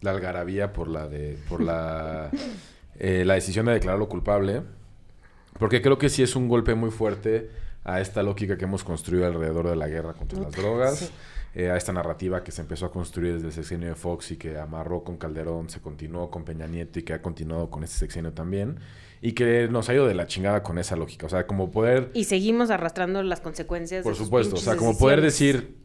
la algarabía por la de por la eh, la decisión de declararlo culpable, porque creo que sí es un golpe muy fuerte a esta lógica que hemos construido alrededor de la guerra contra las drogas, sí. eh, a esta narrativa que se empezó a construir desde el sexenio de Fox y que amarró con Calderón, se continuó con Peña Nieto y que ha continuado con este sexenio también, y que nos ha ido de la chingada con esa lógica, o sea, como poder Y seguimos arrastrando las consecuencias. por de supuesto, o sea, como poder decir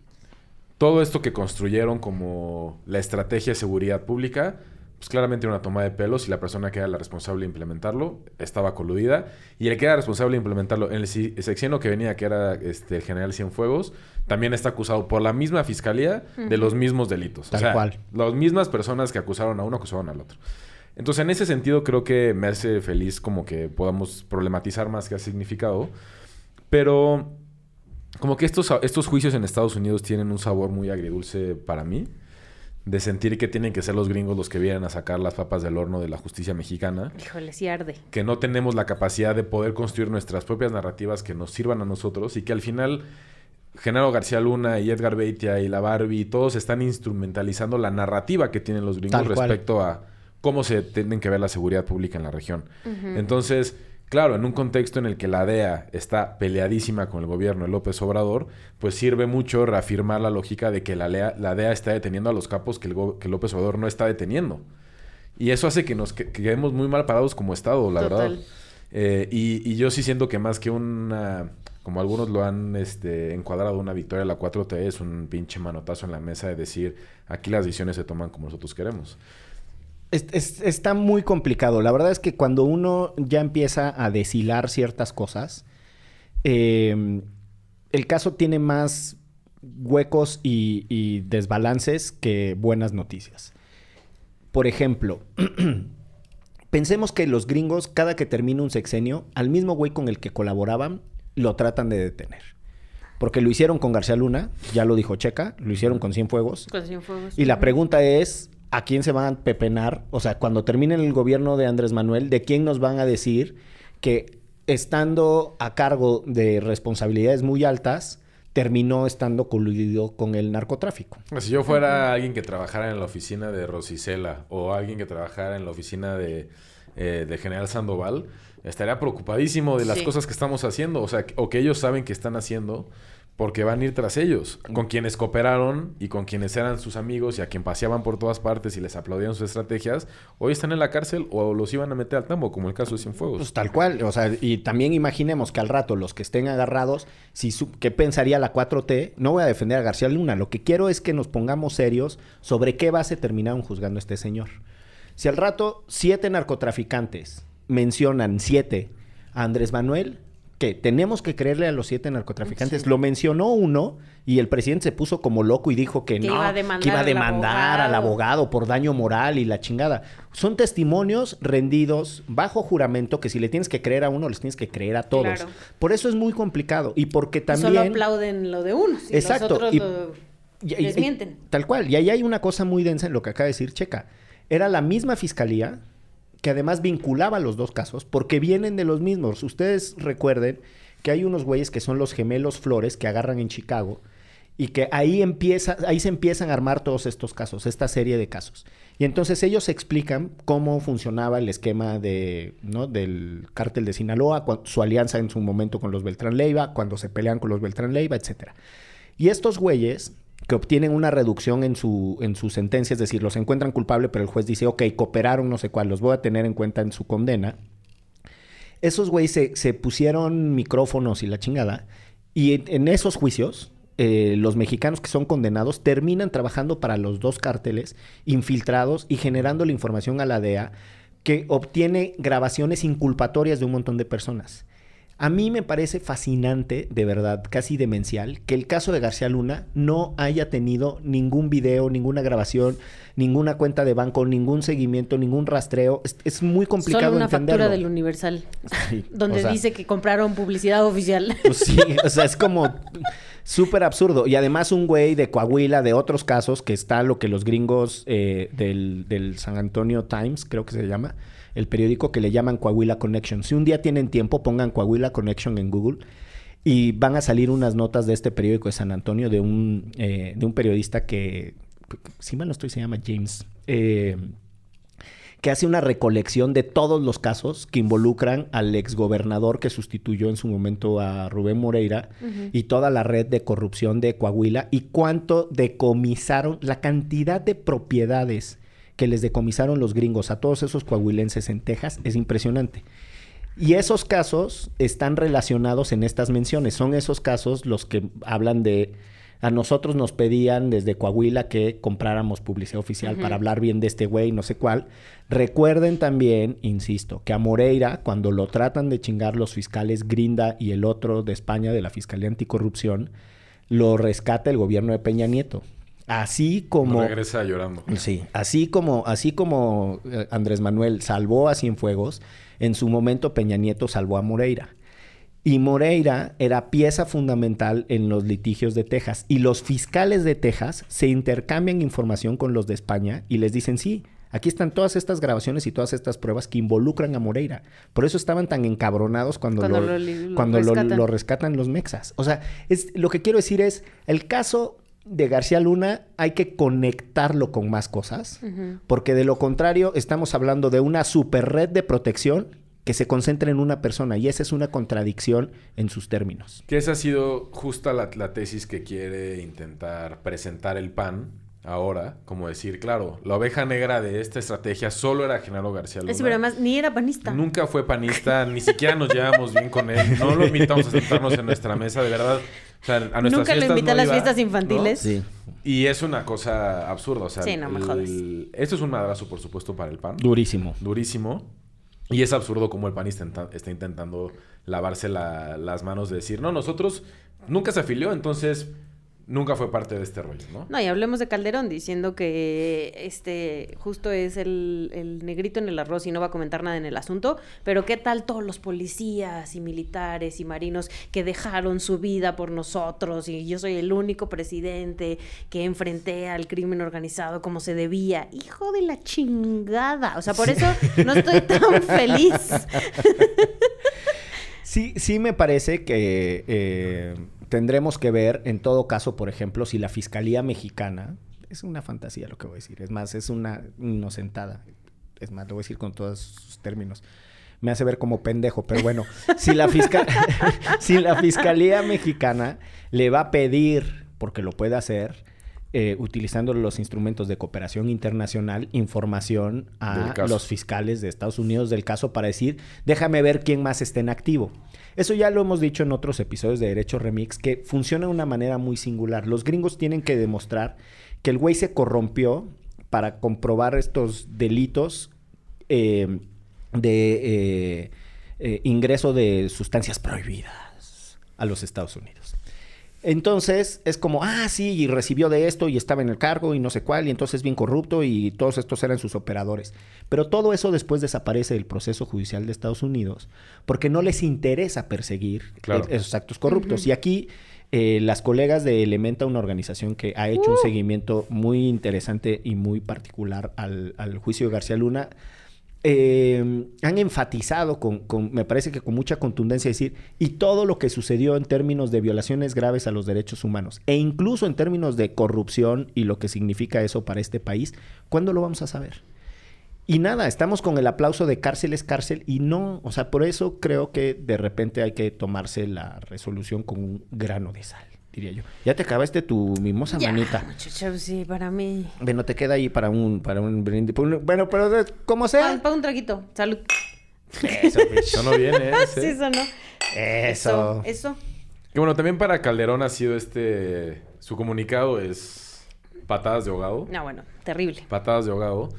todo esto que construyeron como la estrategia de seguridad pública, pues claramente era una toma de pelos y la persona que era la responsable de implementarlo estaba coludida y el que era responsable de implementarlo en el sexenio que venía, que era este, el general Cienfuegos, también está acusado por la misma fiscalía de los mismos delitos. Tal o sea, cual. las mismas personas que acusaron a uno acusaron al otro. Entonces, en ese sentido, creo que me hace feliz como que podamos problematizar más qué ha significado. Pero como que estos, estos juicios en Estados Unidos tienen un sabor muy agridulce para mí. De sentir que tienen que ser los gringos los que vienen a sacar las papas del horno de la justicia mexicana. Híjole, sí arde. Que no tenemos la capacidad de poder construir nuestras propias narrativas que nos sirvan a nosotros. Y que al final Genaro García Luna y Edgar Beitia y la Barbie, todos están instrumentalizando la narrativa que tienen los gringos Tal cual. respecto a cómo se tienen que ver la seguridad pública en la región. Entonces, claro, en un contexto en el que la DEA está peleadísima con el gobierno de López Obrador, pues sirve mucho reafirmar la lógica de que la, lea- la DEA está deteniendo a los capos que, el que López Obrador no está deteniendo. Y eso hace que nos que- que quedemos muy mal parados como Estado, la Total. verdad. Eh, y, y yo sí siento que más que una, como algunos lo han este, encuadrado, una victoria de la 4T es un pinche manotazo en la mesa de decir, aquí las decisiones se toman como nosotros queremos. Es- es- está muy complicado. La verdad es que cuando uno ya empieza a deshilar ciertas cosas, eh, el caso tiene más huecos y, y desbalances que buenas noticias. Por ejemplo, Pensemos que los gringos, cada que termina un sexenio, al mismo güey con el que colaboraban, lo tratan de detener. Porque lo hicieron con García Luna, ya lo dijo Checa, lo hicieron con Cienfuegos. Con Cienfuegos. Y la pregunta es, ¿a quién se van a pepenar? O sea, cuando termine el gobierno de Andrés Manuel, ¿de quién nos van a decir que estando a cargo de responsabilidades muy altas, terminó estando coludido con el narcotráfico? Si yo fuera alguien que trabajara en la oficina de Rosicela o alguien que trabajara en la oficina de, eh, de General Sandoval, estaría preocupadísimo de las Sí. cosas que estamos haciendo, o sea, o que ellos saben que están haciendo, porque van a ir tras ellos, con quienes cooperaron y con quienes eran sus amigos y a quien paseaban por todas partes y les aplaudían sus estrategias, hoy están en la cárcel o los iban a meter al tambo, como el caso de Cienfuegos. Pues tal cual, o sea, y también imaginemos que al rato los que estén agarrados, si su- ¿qué pensaría la 4T? No voy a defender a García Luna, lo que quiero es que nos pongamos serios sobre qué base terminaron juzgando a este señor. Si al rato siete narcotraficantes mencionan siete a Andrés Manuel, que tenemos que creerle a los siete narcotraficantes. Sí. Lo mencionó uno y el presidente se puso como loco y dijo que, Que no, iba que iba a demandar al abogado. abogado por daño moral y la chingada. Son testimonios rendidos bajo juramento que si le tienes que creer a uno, les tienes que creer a todos. Claro. Por eso es muy complicado y porque también... Solo aplauden lo de unos. Y Exacto, Los otros y- lo Y- y- desmienten. Tal cual. Y ahí hay una cosa muy densa en lo que acaba de decir Checa. Era la misma fiscalía que además vinculaba los dos casos porque vienen de los mismos. Ustedes recuerden que hay unos güeyes que son los gemelos Flores que agarran en Chicago y que ahí empieza, ahí se empiezan a armar todos estos casos, esta serie de casos. Y entonces ellos explican cómo funcionaba el esquema de, ¿no? del cártel de Sinaloa, su alianza en su momento con los Beltrán Leiva, cuando se pelean con los Beltrán Leiva, etcétera. Y estos güeyes que obtienen una reducción en su, en su sentencia, es decir, los encuentran culpable, pero el juez dice, ok, cooperaron, no sé cuál, los voy a tener en cuenta en su condena. Esos güeyes se, se pusieron micrófonos y la chingada, y en, esos juicios, eh, los mexicanos que son condenados terminan trabajando para los dos cárteles, infiltrados y generando la información a la DEA, que obtiene grabaciones inculpatorias de un montón de personas. A mí me parece fascinante, de verdad, casi demencial, que el caso de García Luna no haya tenido ningún video, ninguna grabación, ninguna cuenta de banco, ningún seguimiento, ningún rastreo. Es, es muy complicado Solo una entenderlo. factura del Universal. Sí, Donde o sea, dice que compraron publicidad oficial. pues sí, o sea, es como súper absurdo. Y además un güey de Coahuila, de otros casos, que está lo que los gringos eh, del, San Antonio Times, creo que se llama, el periódico que le llaman Coahuila Connection. Si un día tienen tiempo, pongan Coahuila Connection en Google y van a salir unas notas de este periódico de San Antonio de un, eh, de un periodista que, si mal no estoy, se llama James. eh, que hace una recolección de todos los casos que involucran al exgobernador que sustituyó en su momento a Rubén Moreira y toda la red de corrupción de Coahuila y cuánto decomisaron, la cantidad de propiedades que les decomisaron los gringos a todos esos coahuilenses en Texas es impresionante. Y esos casos están relacionados en estas menciones. Son esos casos los que hablan de... A nosotros nos pedían desde Coahuila que compráramos publicidad oficial para hablar bien de este güey, no sé cuál. Recuerden también, insisto, que a Moreira, cuando lo tratan de chingar los fiscales Grinda y el otro de España, de la Fiscalía Anticorrupción, lo rescata el gobierno de Peña Nieto. Así como... Regresa llorando. Sí, así como, así como eh, Andrés Manuel salvó a Cienfuegos, en su momento Peña Nieto salvó a Moreira. Y Moreira era pieza fundamental en los litigios de Texas. Y los fiscales de Texas se intercambian información con los de España y les dicen, sí, aquí están todas estas grabaciones y todas estas pruebas que involucran a Moreira. Por eso estaban tan encabronados cuando, Cuando lo, lo li- lo cuando lo- rescatan. lo rescatan los mexas. O sea, es, lo que quiero decir es, el caso de García Luna hay que conectarlo con más cosas, porque de lo contrario estamos hablando de una super red de protección que se concentra en una persona y esa es una contradicción en sus términos. Que esa ha sido justa la, la tesis que quiere intentar presentar el PAN ahora, como decir, claro, la oveja negra de esta estrategia solo era Genaro García Luna. Sí, pero además ni era panista. Nunca fue panista, ni siquiera nos llevamos bien con él. No lo invitamos a sentarnos en nuestra mesa, de verdad. O sea, a nuestras Nunca lo invité a las iba, fiestas ¿no? infantiles. Sí. Y es una cosa absurda, o sea, Sí, no me el- jodas. esto es un madrazo, por supuesto, para el PAN. Durísimo. Durísimo. Y es absurdo como el PAN está, intentando lavarse la- las manos de decir, no, nosotros nunca se afilió, entonces nunca fue parte de este rollo, ¿no? No, y hablemos de Calderón diciendo que este justo es el, el negrito en el arroz y no va a comentar nada en el asunto, pero qué tal todos los policías y militares y marinos que dejaron su vida por nosotros y yo soy el único presidente que enfrenté al crimen organizado como se debía. Hijo de la chingada. O sea, por eso no estoy tan feliz. Sí, sí me parece que eh, tendremos que ver, en todo caso, por ejemplo, si la Fiscalía Mexicana, es una fantasía lo que voy a decir, es más, es una inocentada, es más, lo voy a decir con todos sus términos. Me hace ver como pendejo, pero bueno, si la, fisca- si la Fiscalía Mexicana le va a pedir, porque lo puede hacer, eh, utilizando los instrumentos de cooperación internacional, información a los fiscales de Estados Unidos del caso para decir, déjame ver quién más está en activo. Eso ya lo hemos dicho en otros episodios de Derecho Remix, que funciona de una manera muy singular. Los gringos tienen que demostrar que el güey se corrompió para comprobar estos delitos eh, de eh, ingreso de sustancias prohibidas a los Estados Unidos. Entonces es como, ah, sí, y recibió de esto y estaba en el cargo y no sé cuál, y entonces es bien corrupto y todos estos eran sus operadores. Pero todo eso después desaparece del proceso judicial de Estados Unidos porque no les interesa perseguir Claro. eh, esos actos corruptos. Y aquí eh, las colegas de Elementa, una organización que ha hecho un seguimiento muy interesante y muy particular al, al juicio de García Luna, eh, han enfatizado me parece que con mucha contundencia decir, y todo lo que sucedió en términos de violaciones graves a los derechos humanos, e incluso en términos de corrupción y lo que significa eso para este país, ¿cuándo lo vamos a saber? Y nada, estamos con el aplauso de cárcel es cárcel y no, o sea, por eso creo que de repente hay que tomarse la resolución con un grano de sal, diría yo. Ya te acabaste tu mimosa Ya, manita. muchacho, sí, para mí. Bueno, te queda ahí para un, para un brindis. Bueno, pero como sea. pa un traguito. Salud. Eso, no viene, ¿eh? sí, Sí. eso. Eso. Eso. Que bueno, también para Calderón ha sido este... Su comunicado es patadas de ahogado. No, bueno, terrible. Patadas de ahogado.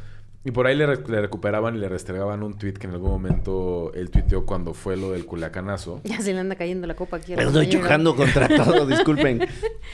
Y por ahí le, re- le recuperaban y le restregaban un tweet que en algún momento él tuiteó cuando fue lo del culiacanazo. Ya se le anda cayendo la copa aquí. Pero estoy chocando contra todo, disculpen.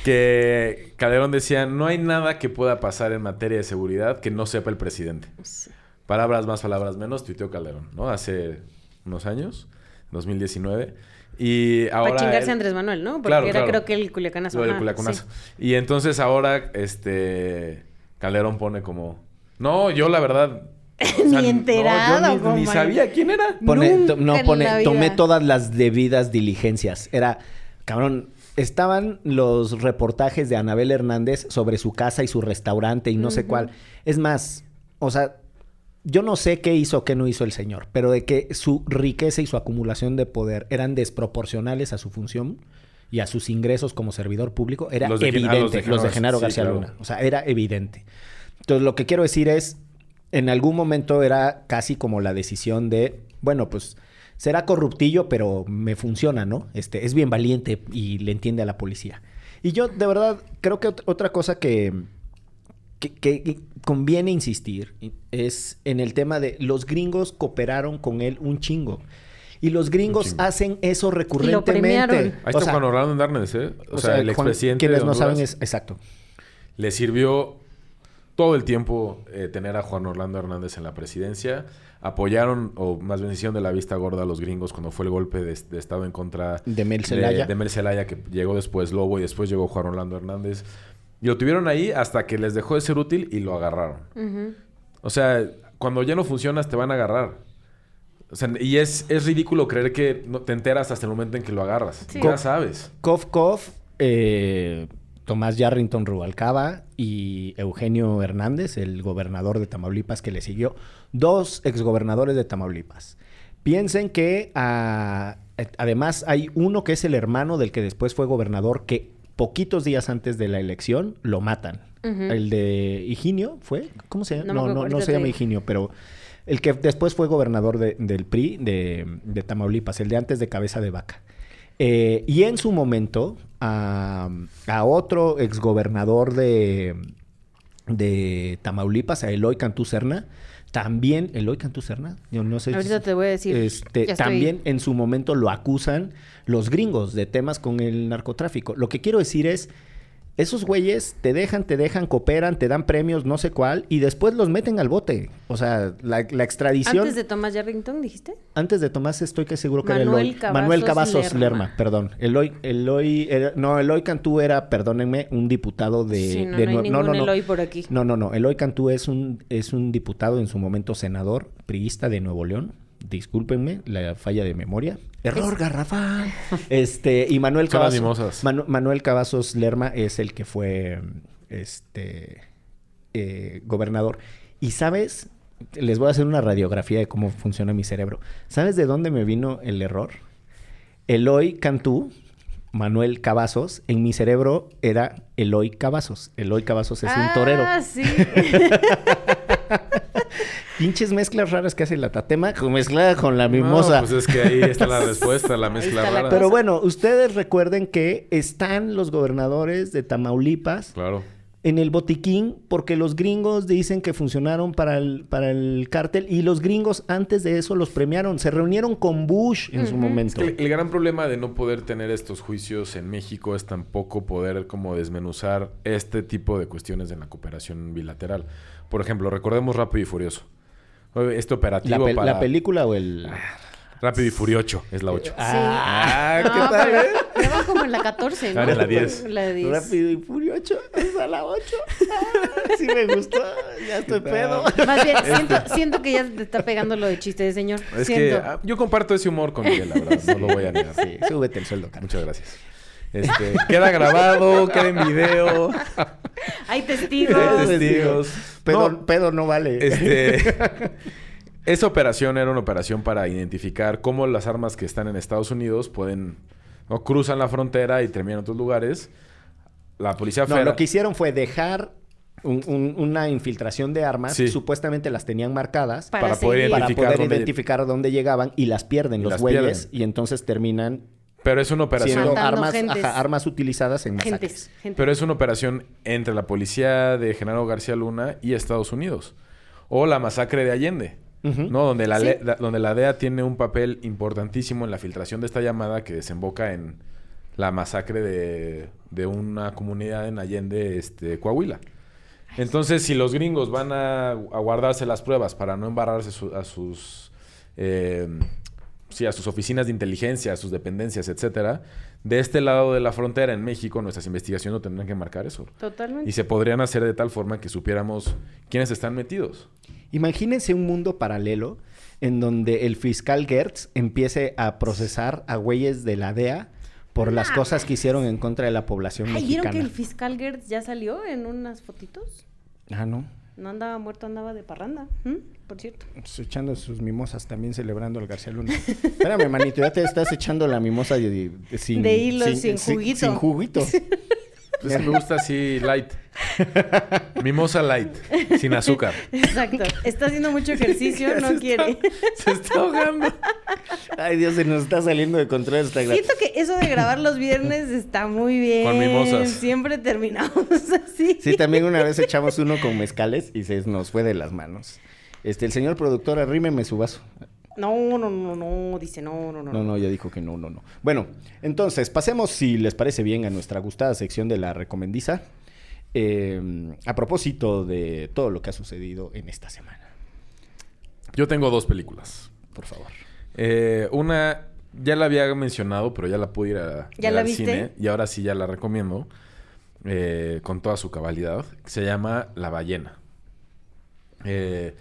Que Calderón decía, no hay nada que pueda pasar en materia de seguridad que no sepa el presidente. Sí. Palabras más, palabras menos, tuiteó Calderón, ¿no? Hace unos años, 2019. Y ahora... Para chingarse él- a Andrés Manuel, ¿no? Porque Claro, era claro. creo que el culiacanazo. Lo del culiacanazo. sí. Y entonces ahora, este... Calderón pone como... No, yo la verdad... o Ni no, yo enterado, ni- ni, sabía quién era. Pone, Nunca to- no, en pone, la vida. tomé todas las debidas diligencias. Era, cabrón, estaban los reportajes de Anabel Hernández sobre su casa y su restaurante y no sé cuál. Es más, o sea, yo no sé qué hizo o qué no hizo el señor, pero de que su riqueza y su acumulación de poder eran desproporcionales a su función y a sus ingresos como servidor público, era Los de Gen- ah, evidente. los de los, Genaro de Genaro sí, García claro. Luna. O sea, era evidente. Entonces, lo que quiero decir es, en algún momento era casi como la decisión de, bueno, pues será corruptillo, pero me funciona, ¿no? Este, es bien valiente y le entiende a la policía. Y yo, de verdad, creo que ot- otra cosa que, que, que- que conviene insistir es en el tema de los gringos cooperaron con él un chingo. Y los gringos chingo. hacen eso recurrentemente. Ahí O está sea, Juan Orlando Hernández, ¿eh? O, sea, el expresidente Quienes no saben es... Exacto. le sirvió todo el tiempo eh, tener a Juan Orlando Hernández en la presidencia. Apoyaron, o más bien hicieron de la vista gorda a los gringos cuando fue el golpe de, de Estado en contra De Mel Zelaya. de Mel Zelaya, que llegó después Lobo y después llegó Juan Orlando Hernández. Y lo tuvieron ahí hasta que les dejó de ser útil y lo agarraron. O sea, cuando ya no funcionas, te van a agarrar. O sea, y es, es ridículo creer que no te enteras hasta el momento en que lo agarras. Sí. Ya sabes. Kof Kof, eh, Tomás Yarrington Rubalcaba y Eugenio Hernández, el gobernador de Tamaulipas que le siguió, dos exgobernadores de Tamaulipas. Piensen que ah, eh, además hay uno que es el hermano del que después fue gobernador que poquitos días antes de la elección lo matan. El de Higinio fue, ¿cómo se llama? No No, no, se llama. Higinio, pero el que después fue gobernador de- del PRI de, de Tamaulipas, el de antes de Cabeza de Vaca. Eh, y en su momento, a, a otro exgobernador de, de Tamaulipas, a Eloy Cantú Serna, también, Eloy Cantú Serna, yo no sé. Ahorita te voy a decir. Este, estoy- también en su momento lo acusan los gringos de temas con el narcotráfico. Lo que quiero decir es, Esos güeyes te dejan, te dejan, cooperan, te dan premios, no sé cuál, y después los meten al bote. O sea, la, la extradición... Antes de Tomás Yarrington, dijiste. Antes de Tomás estoy que seguro que Manuel era Eloy. Cavazos Manuel Cavazos Lerma. Lerma, perdón. Eloy, Eloy, era- no, Eloy Cantú era, perdónenme, un diputado de... Sí, no, de no hay ningún Eloy por aquí. No, no, no. Eloy Cantú es un, es un diputado, en su momento senador, priista de Nuevo León. Discúlpenme la falla de memoria. Error garrafal. Este, y Manuel Cavazos. Manu- Manuel Cavazos Lerma es el que fue este eh, gobernador. Y sabes, les voy a hacer una radiografía de cómo funciona mi cerebro. ¿Sabes de dónde me vino el error? Eloy Cantú, Manuel Cavazos, en mi cerebro era Eloy Cavazos. Eloy Cavazos es un torero. Ah, sí. Pinches mezclas raras que hace la tatema con- mezclada con la mimosa. No, pues es que ahí está la respuesta, la mezcla la rara. Pero bueno, ustedes recuerden que están los gobernadores de Tamaulipas Claro. en el botiquín porque los gringos dicen que funcionaron para el, para el cártel y los gringos antes de eso los premiaron. Se reunieron con Bush en su Es momento. que el, el gran problema de no poder tener estos juicios en México es tampoco poder como desmenuzar este tipo de cuestiones en la cooperación bilateral. Por ejemplo, recordemos Rápido y Furioso. Este ¿La, operativo pel- para... la película o el...? Rápido y Furiocho es la 8. Ah, No, ¿qué tal, pero eh? ya va como en la 14, ¿no? Ahora en la 10. La 10. Rápido y Furioso. Es a la 8. sí me gustó. Ya estoy pedo. Más bien, siento, siento que ya te está pegando lo de chiste de señor. Es que siento. ah, yo comparto ese humor con Miguel, la verdad. No lo voy a negar. Sí, súbete el sueldo, cara. Muchas gracias. Este, queda grabado, queda en video. Hay testigos. Hay testigos. Pedo No. pedo no vale. Este, esa operación era una operación para identificar cómo las armas que están en Estados Unidos pueden cruzan la frontera y terminan en otros lugares. La policía No, federal. lo que hicieron fue dejar un- un- una infiltración de armas. Sí. Supuestamente las tenían marcadas Para para poder para identificar poder dónde- identificar dónde llegaban y las pierden Y los las güeyes pierden. y entonces terminan Pero es una operación. siendo armas, gentes. ajá, armas utilizadas en masacres. Gentes, gente. Pero es una operación entre la policía de Genaro García Luna y Estados Unidos. O la masacre de Allende. ¿no? Donde la, Sí. le- la- donde la DEA tiene un papel importantísimo en la filtración de esta llamada que desemboca en la masacre de, de una comunidad en Allende, este, Coahuila. Entonces, si los gringos van a, a guardarse las pruebas para no embarrarse su- a sus eh, sí, a sus oficinas de inteligencia, a sus dependencias, etcétera, de este lado de la frontera en México, nuestras investigaciones no tendrán que marcar eso. Totalmente. Y se podrían hacer de tal forma que supiéramos quiénes están metidos. Imagínense un mundo paralelo en donde el fiscal Gertz empiece a procesar a güeyes de la DEA por las cosas que hicieron en contra de la población Ay, ¿vieron mexicana. que el fiscal Gertz ya salió en unas fotitos? Ah, no. No andaba muerto, andaba de parranda. Por cierto. Pues echando sus mimosas, también celebrando al García Luna. Espérame, manito, ya te estás echando la mimosa de, de- sin... De hilo, sin juguito. Sin, juguito. Pues me gusta así light. Mimosa light, sin azúcar. Exacto. Está haciendo mucho ejercicio, no quiere. Se está ahogando. Ay, Dios, se nos está saliendo de control esta Siento que eso de grabar los viernes está muy bien. Con mimosas. Siempre terminamos así. Sí, también una vez echamos uno con mezcales y se nos fue de las manos. Este, el señor productor, arrímeme su vaso. No, no, no, no, dice no, no, no. No, no, ya dijo que no, no, no. Bueno, entonces, pasemos, si les parece bien, a nuestra gustada sección de la recomendiza. Eh, a propósito de todo lo que ha sucedido en esta semana. Yo tengo dos películas. Por favor. Eh, una ya la había mencionado, pero ya la pude ir a ¿Ya la al viste? cine y ahora sí ya la recomiendo eh, con toda su cabalidad. Se llama La ballena. Eh,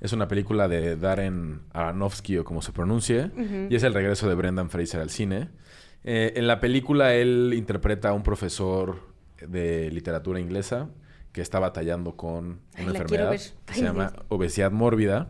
es una película de Darren Aronofsky o como se pronuncie y es el regreso de Brendan Fraser al cine. En la película él interpreta a un profesor de literatura inglesa que está batallando con una enfermedad que Ay, se llama obesidad mórbida.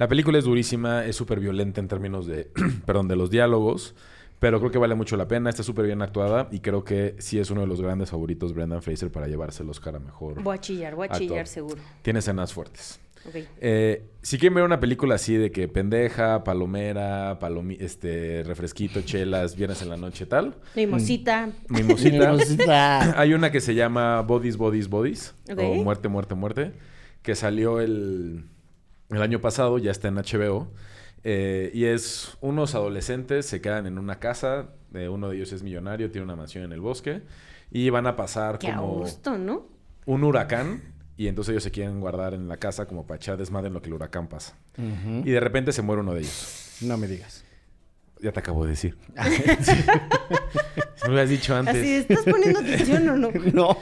La película es durísima, es súper violenta en términos de, perdón, de los diálogos, pero creo que vale mucho la pena, está súper bien actuada y creo que sí es uno de los grandes favoritos Brendan Fraser para llevarse el Oscar a mejor. Voy a chillar, voy a Actor. chillar seguro. Tiene escenas fuertes. Ok. Eh, si quieren ver una película así de que pendeja, palomera, palomi este, refresquito, chelas, viernes en la noche, tal, Mimosita. mimosita. Hay una que se llama Bodies, Bodies, Bodies. Ok. O Muerte, Muerte, Muerte. Que salió el, el año pasado, ya está en HBO. Eh, y es unos adolescentes se quedan en una casa, eh, uno de ellos es millonario, tiene una mansión en el bosque y van a pasar Qué como gusto, ¿no? un huracán y entonces ellos se quieren guardar en la casa como para echar desmadre en lo que el huracán pasa. Y de repente se muere uno de ellos. No me digas. Ya te acabo de decir. Si me hubieras dicho antes. Así, ¿estás poniendo atención o no? No.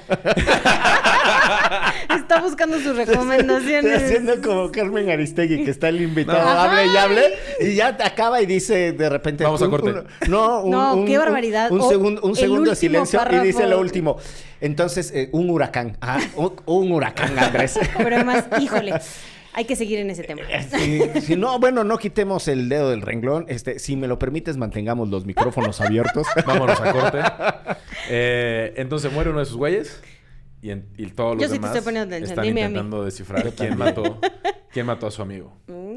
Está buscando sus Estoy recomendaciones. haciendo como Carmen Aristegui, que está el invitado, No. hable y hable, y ya te acaba y dice de repente... Vamos a corte. un- no, un, No, un- qué un- barbaridad. Un, segundo, un segundo de silencio y dice lo último. Entonces, eh, un huracán. Ah, un, un huracán, Andrés. Pero además, híjole, hay que seguir en ese tema. Sí, si no, bueno, no quitemos el dedo del renglón. Este, si me lo permites, mantengamos los micrófonos abiertos. Vámonos a corte. Eh, entonces muere uno de sus güeyes y, en- y todos los Yo sí te demás estoy poniendo atención. están Dime a mí. intentando descifrar quién mató, quién mató a su amigo.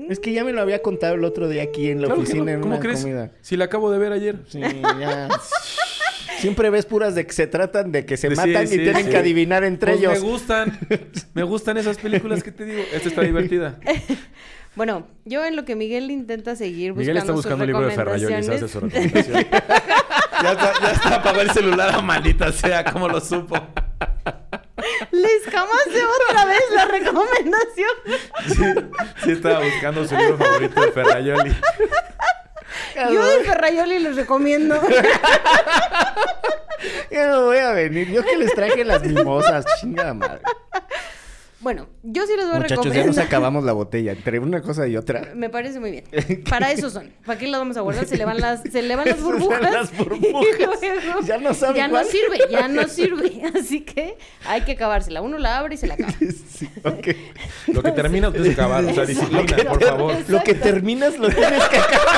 Es que ya me lo había contado el otro día aquí en la Claro que oficina no. en ¿Cómo una crees? comida. Si la acabo de ver ayer. Sí, ya. Siempre ves puras de que se tratan de que se Sí, matan sí, y tienen sí. que adivinar entre Pues ellos. Me gustan. Me gustan esas películas que te digo. Esta está divertida. Bueno, yo en lo que Miguel intenta seguir buscando Miguel está buscando el libro de Ferrayoli, ¿sabes? recomendaciones. Su recomendación. ya, está, ya está, apagó el celular a manita sea, como lo supo. Les jamás de otra vez la recomendación. Sí, sí estaba buscando su libro favorito de Ferrayoli. Yo de Ferrayoli les recomiendo. Ya no voy a venir. Yo que les traje las mimosas. Chingada madre. Bueno, yo sí les voy a Muchachos, ya recomendar. nos acabamos la botella. Entre una cosa y otra. Me parece muy bien. Para eso son. ¿Para qué las vamos a guardar? Se le van las, se le van las Se le van burbujas. las burbujas. Y luego Ya no sabe Ya cuál. no sirve, ya no sirve. Así que hay que acabársela. Uno la abre y se la acaba. Sí. Lo que termina usted es acabar. O sea, disciplina, por favor. Lo que terminas lo tienes que acabar.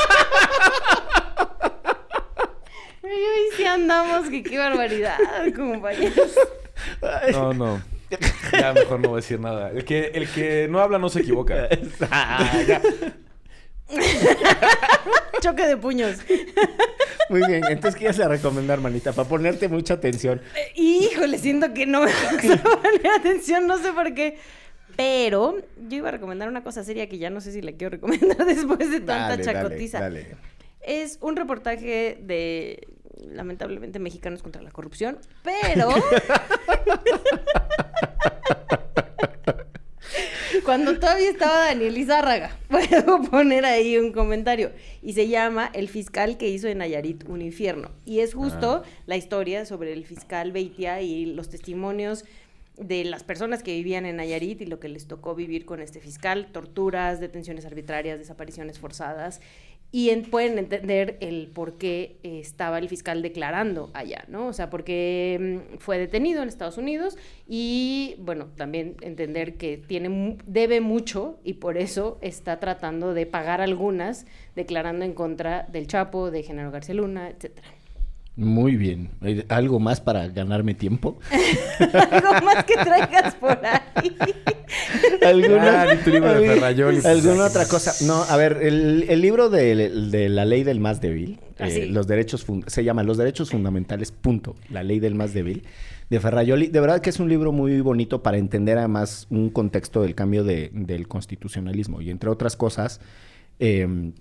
Y hoy sí andamos, que qué barbaridad, compañeros. No, no. Ya mejor no voy a decir nada. El que, el que no habla no se equivoca. Ah, ya. Choque de puños. Muy bien. Entonces, ¿qué ibas a recomendar, manita? Para ponerte mucha atención. Eh, Híjole, siento que no me gusta poner atención, no sé por qué. Pero yo iba a recomendar una cosa seria que ya no sé si la quiero recomendar después de tanta Dale, dale, chacotiza. dale. Es un reportaje de, lamentablemente, mexicanos contra la corrupción, pero... Cuando todavía estaba Daniel Izárraga, puedo poner ahí un comentario. Y se llama El fiscal que hizo en Nayarit un infierno. Y es justo la historia sobre el fiscal Beitia y los testimonios de las personas que vivían en Nayarit y lo que les tocó vivir con este fiscal, torturas, detenciones arbitrarias, desapariciones forzadas, y en- pueden entender el por qué eh, estaba el fiscal declarando allá, ¿no? O sea, porque mm, fue detenido en Estados Unidos y, bueno, también entender que tiene, debe mucho y por eso está tratando de pagar algunas, declarando en contra del Chapo, de Genaro García Luna, etcétera. Muy bien. ¿Algo más para ganarme tiempo? Algo más que traigas por ahí. ¿Alguna, Ah, de. ¿Alguna otra cosa? No, a ver, el, el libro de, de la ley del más débil, Ah, eh, sí. los derechos se llama Los derechos fundamentales, punto, la ley del más débil, de Ferrayoli. De verdad que es un libro muy bonito para entender además un contexto del cambio de- del constitucionalismo. Y entre otras cosas, eh,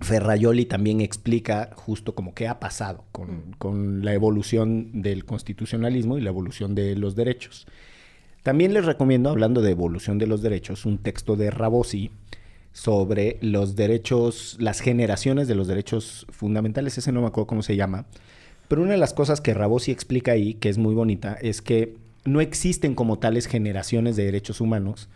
Ferrayoli también explica justo como qué ha pasado con, con la evolución del constitucionalismo y la evolución de los derechos. También les recomiendo, hablando de evolución de los derechos, un texto de Rabosi sobre los derechos, las generaciones de los derechos fundamentales. Ese no me acuerdo cómo se llama. Pero una de las cosas que Rabosi explica ahí, que es muy bonita, es que no existen como tales generaciones de derechos humanos,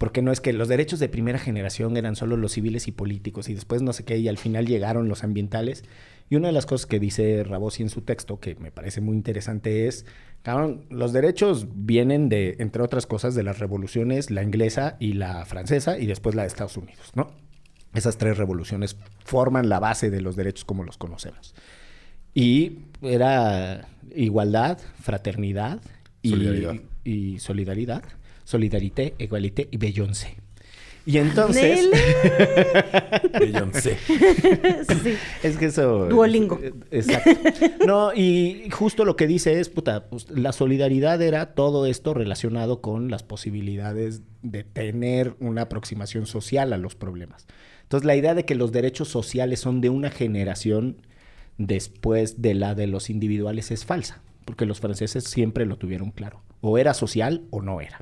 porque no es que los derechos de primera generación eran solo los civiles y políticos y después no sé qué, y al final llegaron los ambientales. Y una de las cosas que dice Rabosi en su texto, que me parece muy interesante, es, cabrón, los derechos vienen de, entre otras cosas, de las revoluciones, la inglesa y la francesa, y después la de Estados Unidos, ¿no? Esas tres revoluciones forman la base de los derechos como los conocemos. Y era igualdad, fraternidad y Solidaridad. y solidaridad. Solidarité, égalité y Beyoncé. Y entonces... Beyoncé. sí. Es que eso... Duolingo. Exacto. No, y justo lo que dice es, puta, pues, la solidaridad era todo esto relacionado con las posibilidades de tener una aproximación social a los problemas. Entonces, la idea de que los derechos sociales son de una generación después de la de los individuales es falsa, porque los franceses siempre lo tuvieron claro. O era social o no era.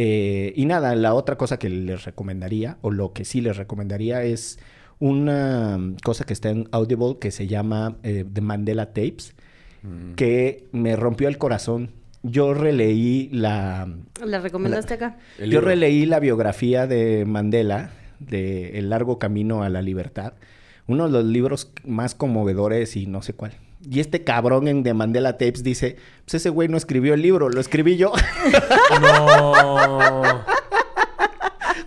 Eh, y nada, la otra cosa que les recomendaría, o lo que sí les recomendaría, es una cosa que está en Audible que se llama eh, The Mandela Tapes, que me rompió el corazón. Yo releí la... ¿La recomendaste acá? Yo libro. releí la biografía de Mandela, de El largo camino a la libertad, uno de los libros más conmovedores y no sé cuál. Y este cabrón en The Mandela Tapes dice, pues ese güey no escribió el libro, lo escribí yo. No.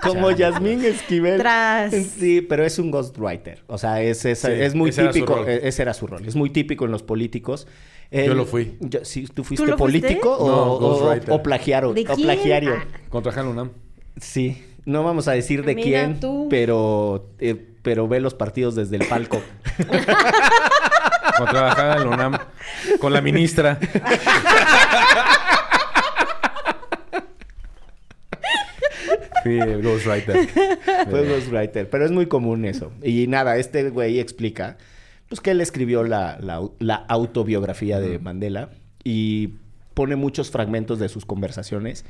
Como Yasmín Esquivel. Tras. Sí, pero es un ghostwriter. O sea, es, es, Sí, es muy ese típico. e- ese era su rol. Es muy típico en los políticos. Yo lo fui. yo- sí, ¿Tú fuiste lo fuiste? político o, No, o- plagiario? ¿De o quién? plagiario? Ah. Contra Han Unam. Sí. No vamos a decir de Mira quién, tú. pero eh, pero ve los partidos desde el palco. Cuando trabajaba en la UNAM con la ministra. Sí, el Ghostwriter. Fue ghostwriter. Pero es muy común eso. Y nada, este güey explica pues que él escribió la, la- la autobiografía de Mandela y pone muchos fragmentos de sus conversaciones.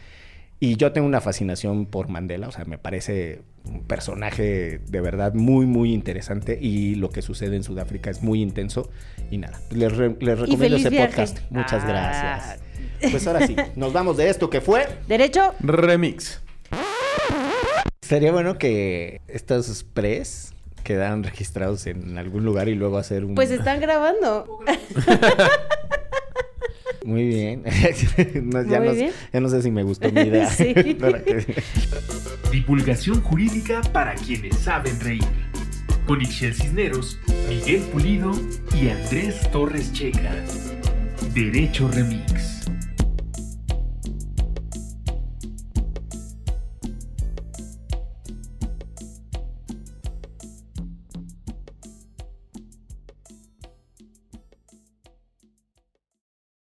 Y yo tengo una fascinación por Mandela, o sea, me parece un personaje de verdad muy, muy interesante y lo que sucede en Sudáfrica es muy intenso. Y nada, les, re- les recomiendo ese viaje. podcast. Muchas Ah. gracias. Pues ahora sí, nos vamos de esto que fue. ¿Derecho? Remix. Sería bueno que estos pres quedaran registrados en algún lugar y luego hacer un... Pues están grabando. Muy bien. No, ya, Muy no, bien. ya no sé si me gustó mi idea. Divulgación jurídica para quienes saben reír. Con Ixel Cisneros, Miguel Pulido y Andrés Torres Checa. Derecho Remix.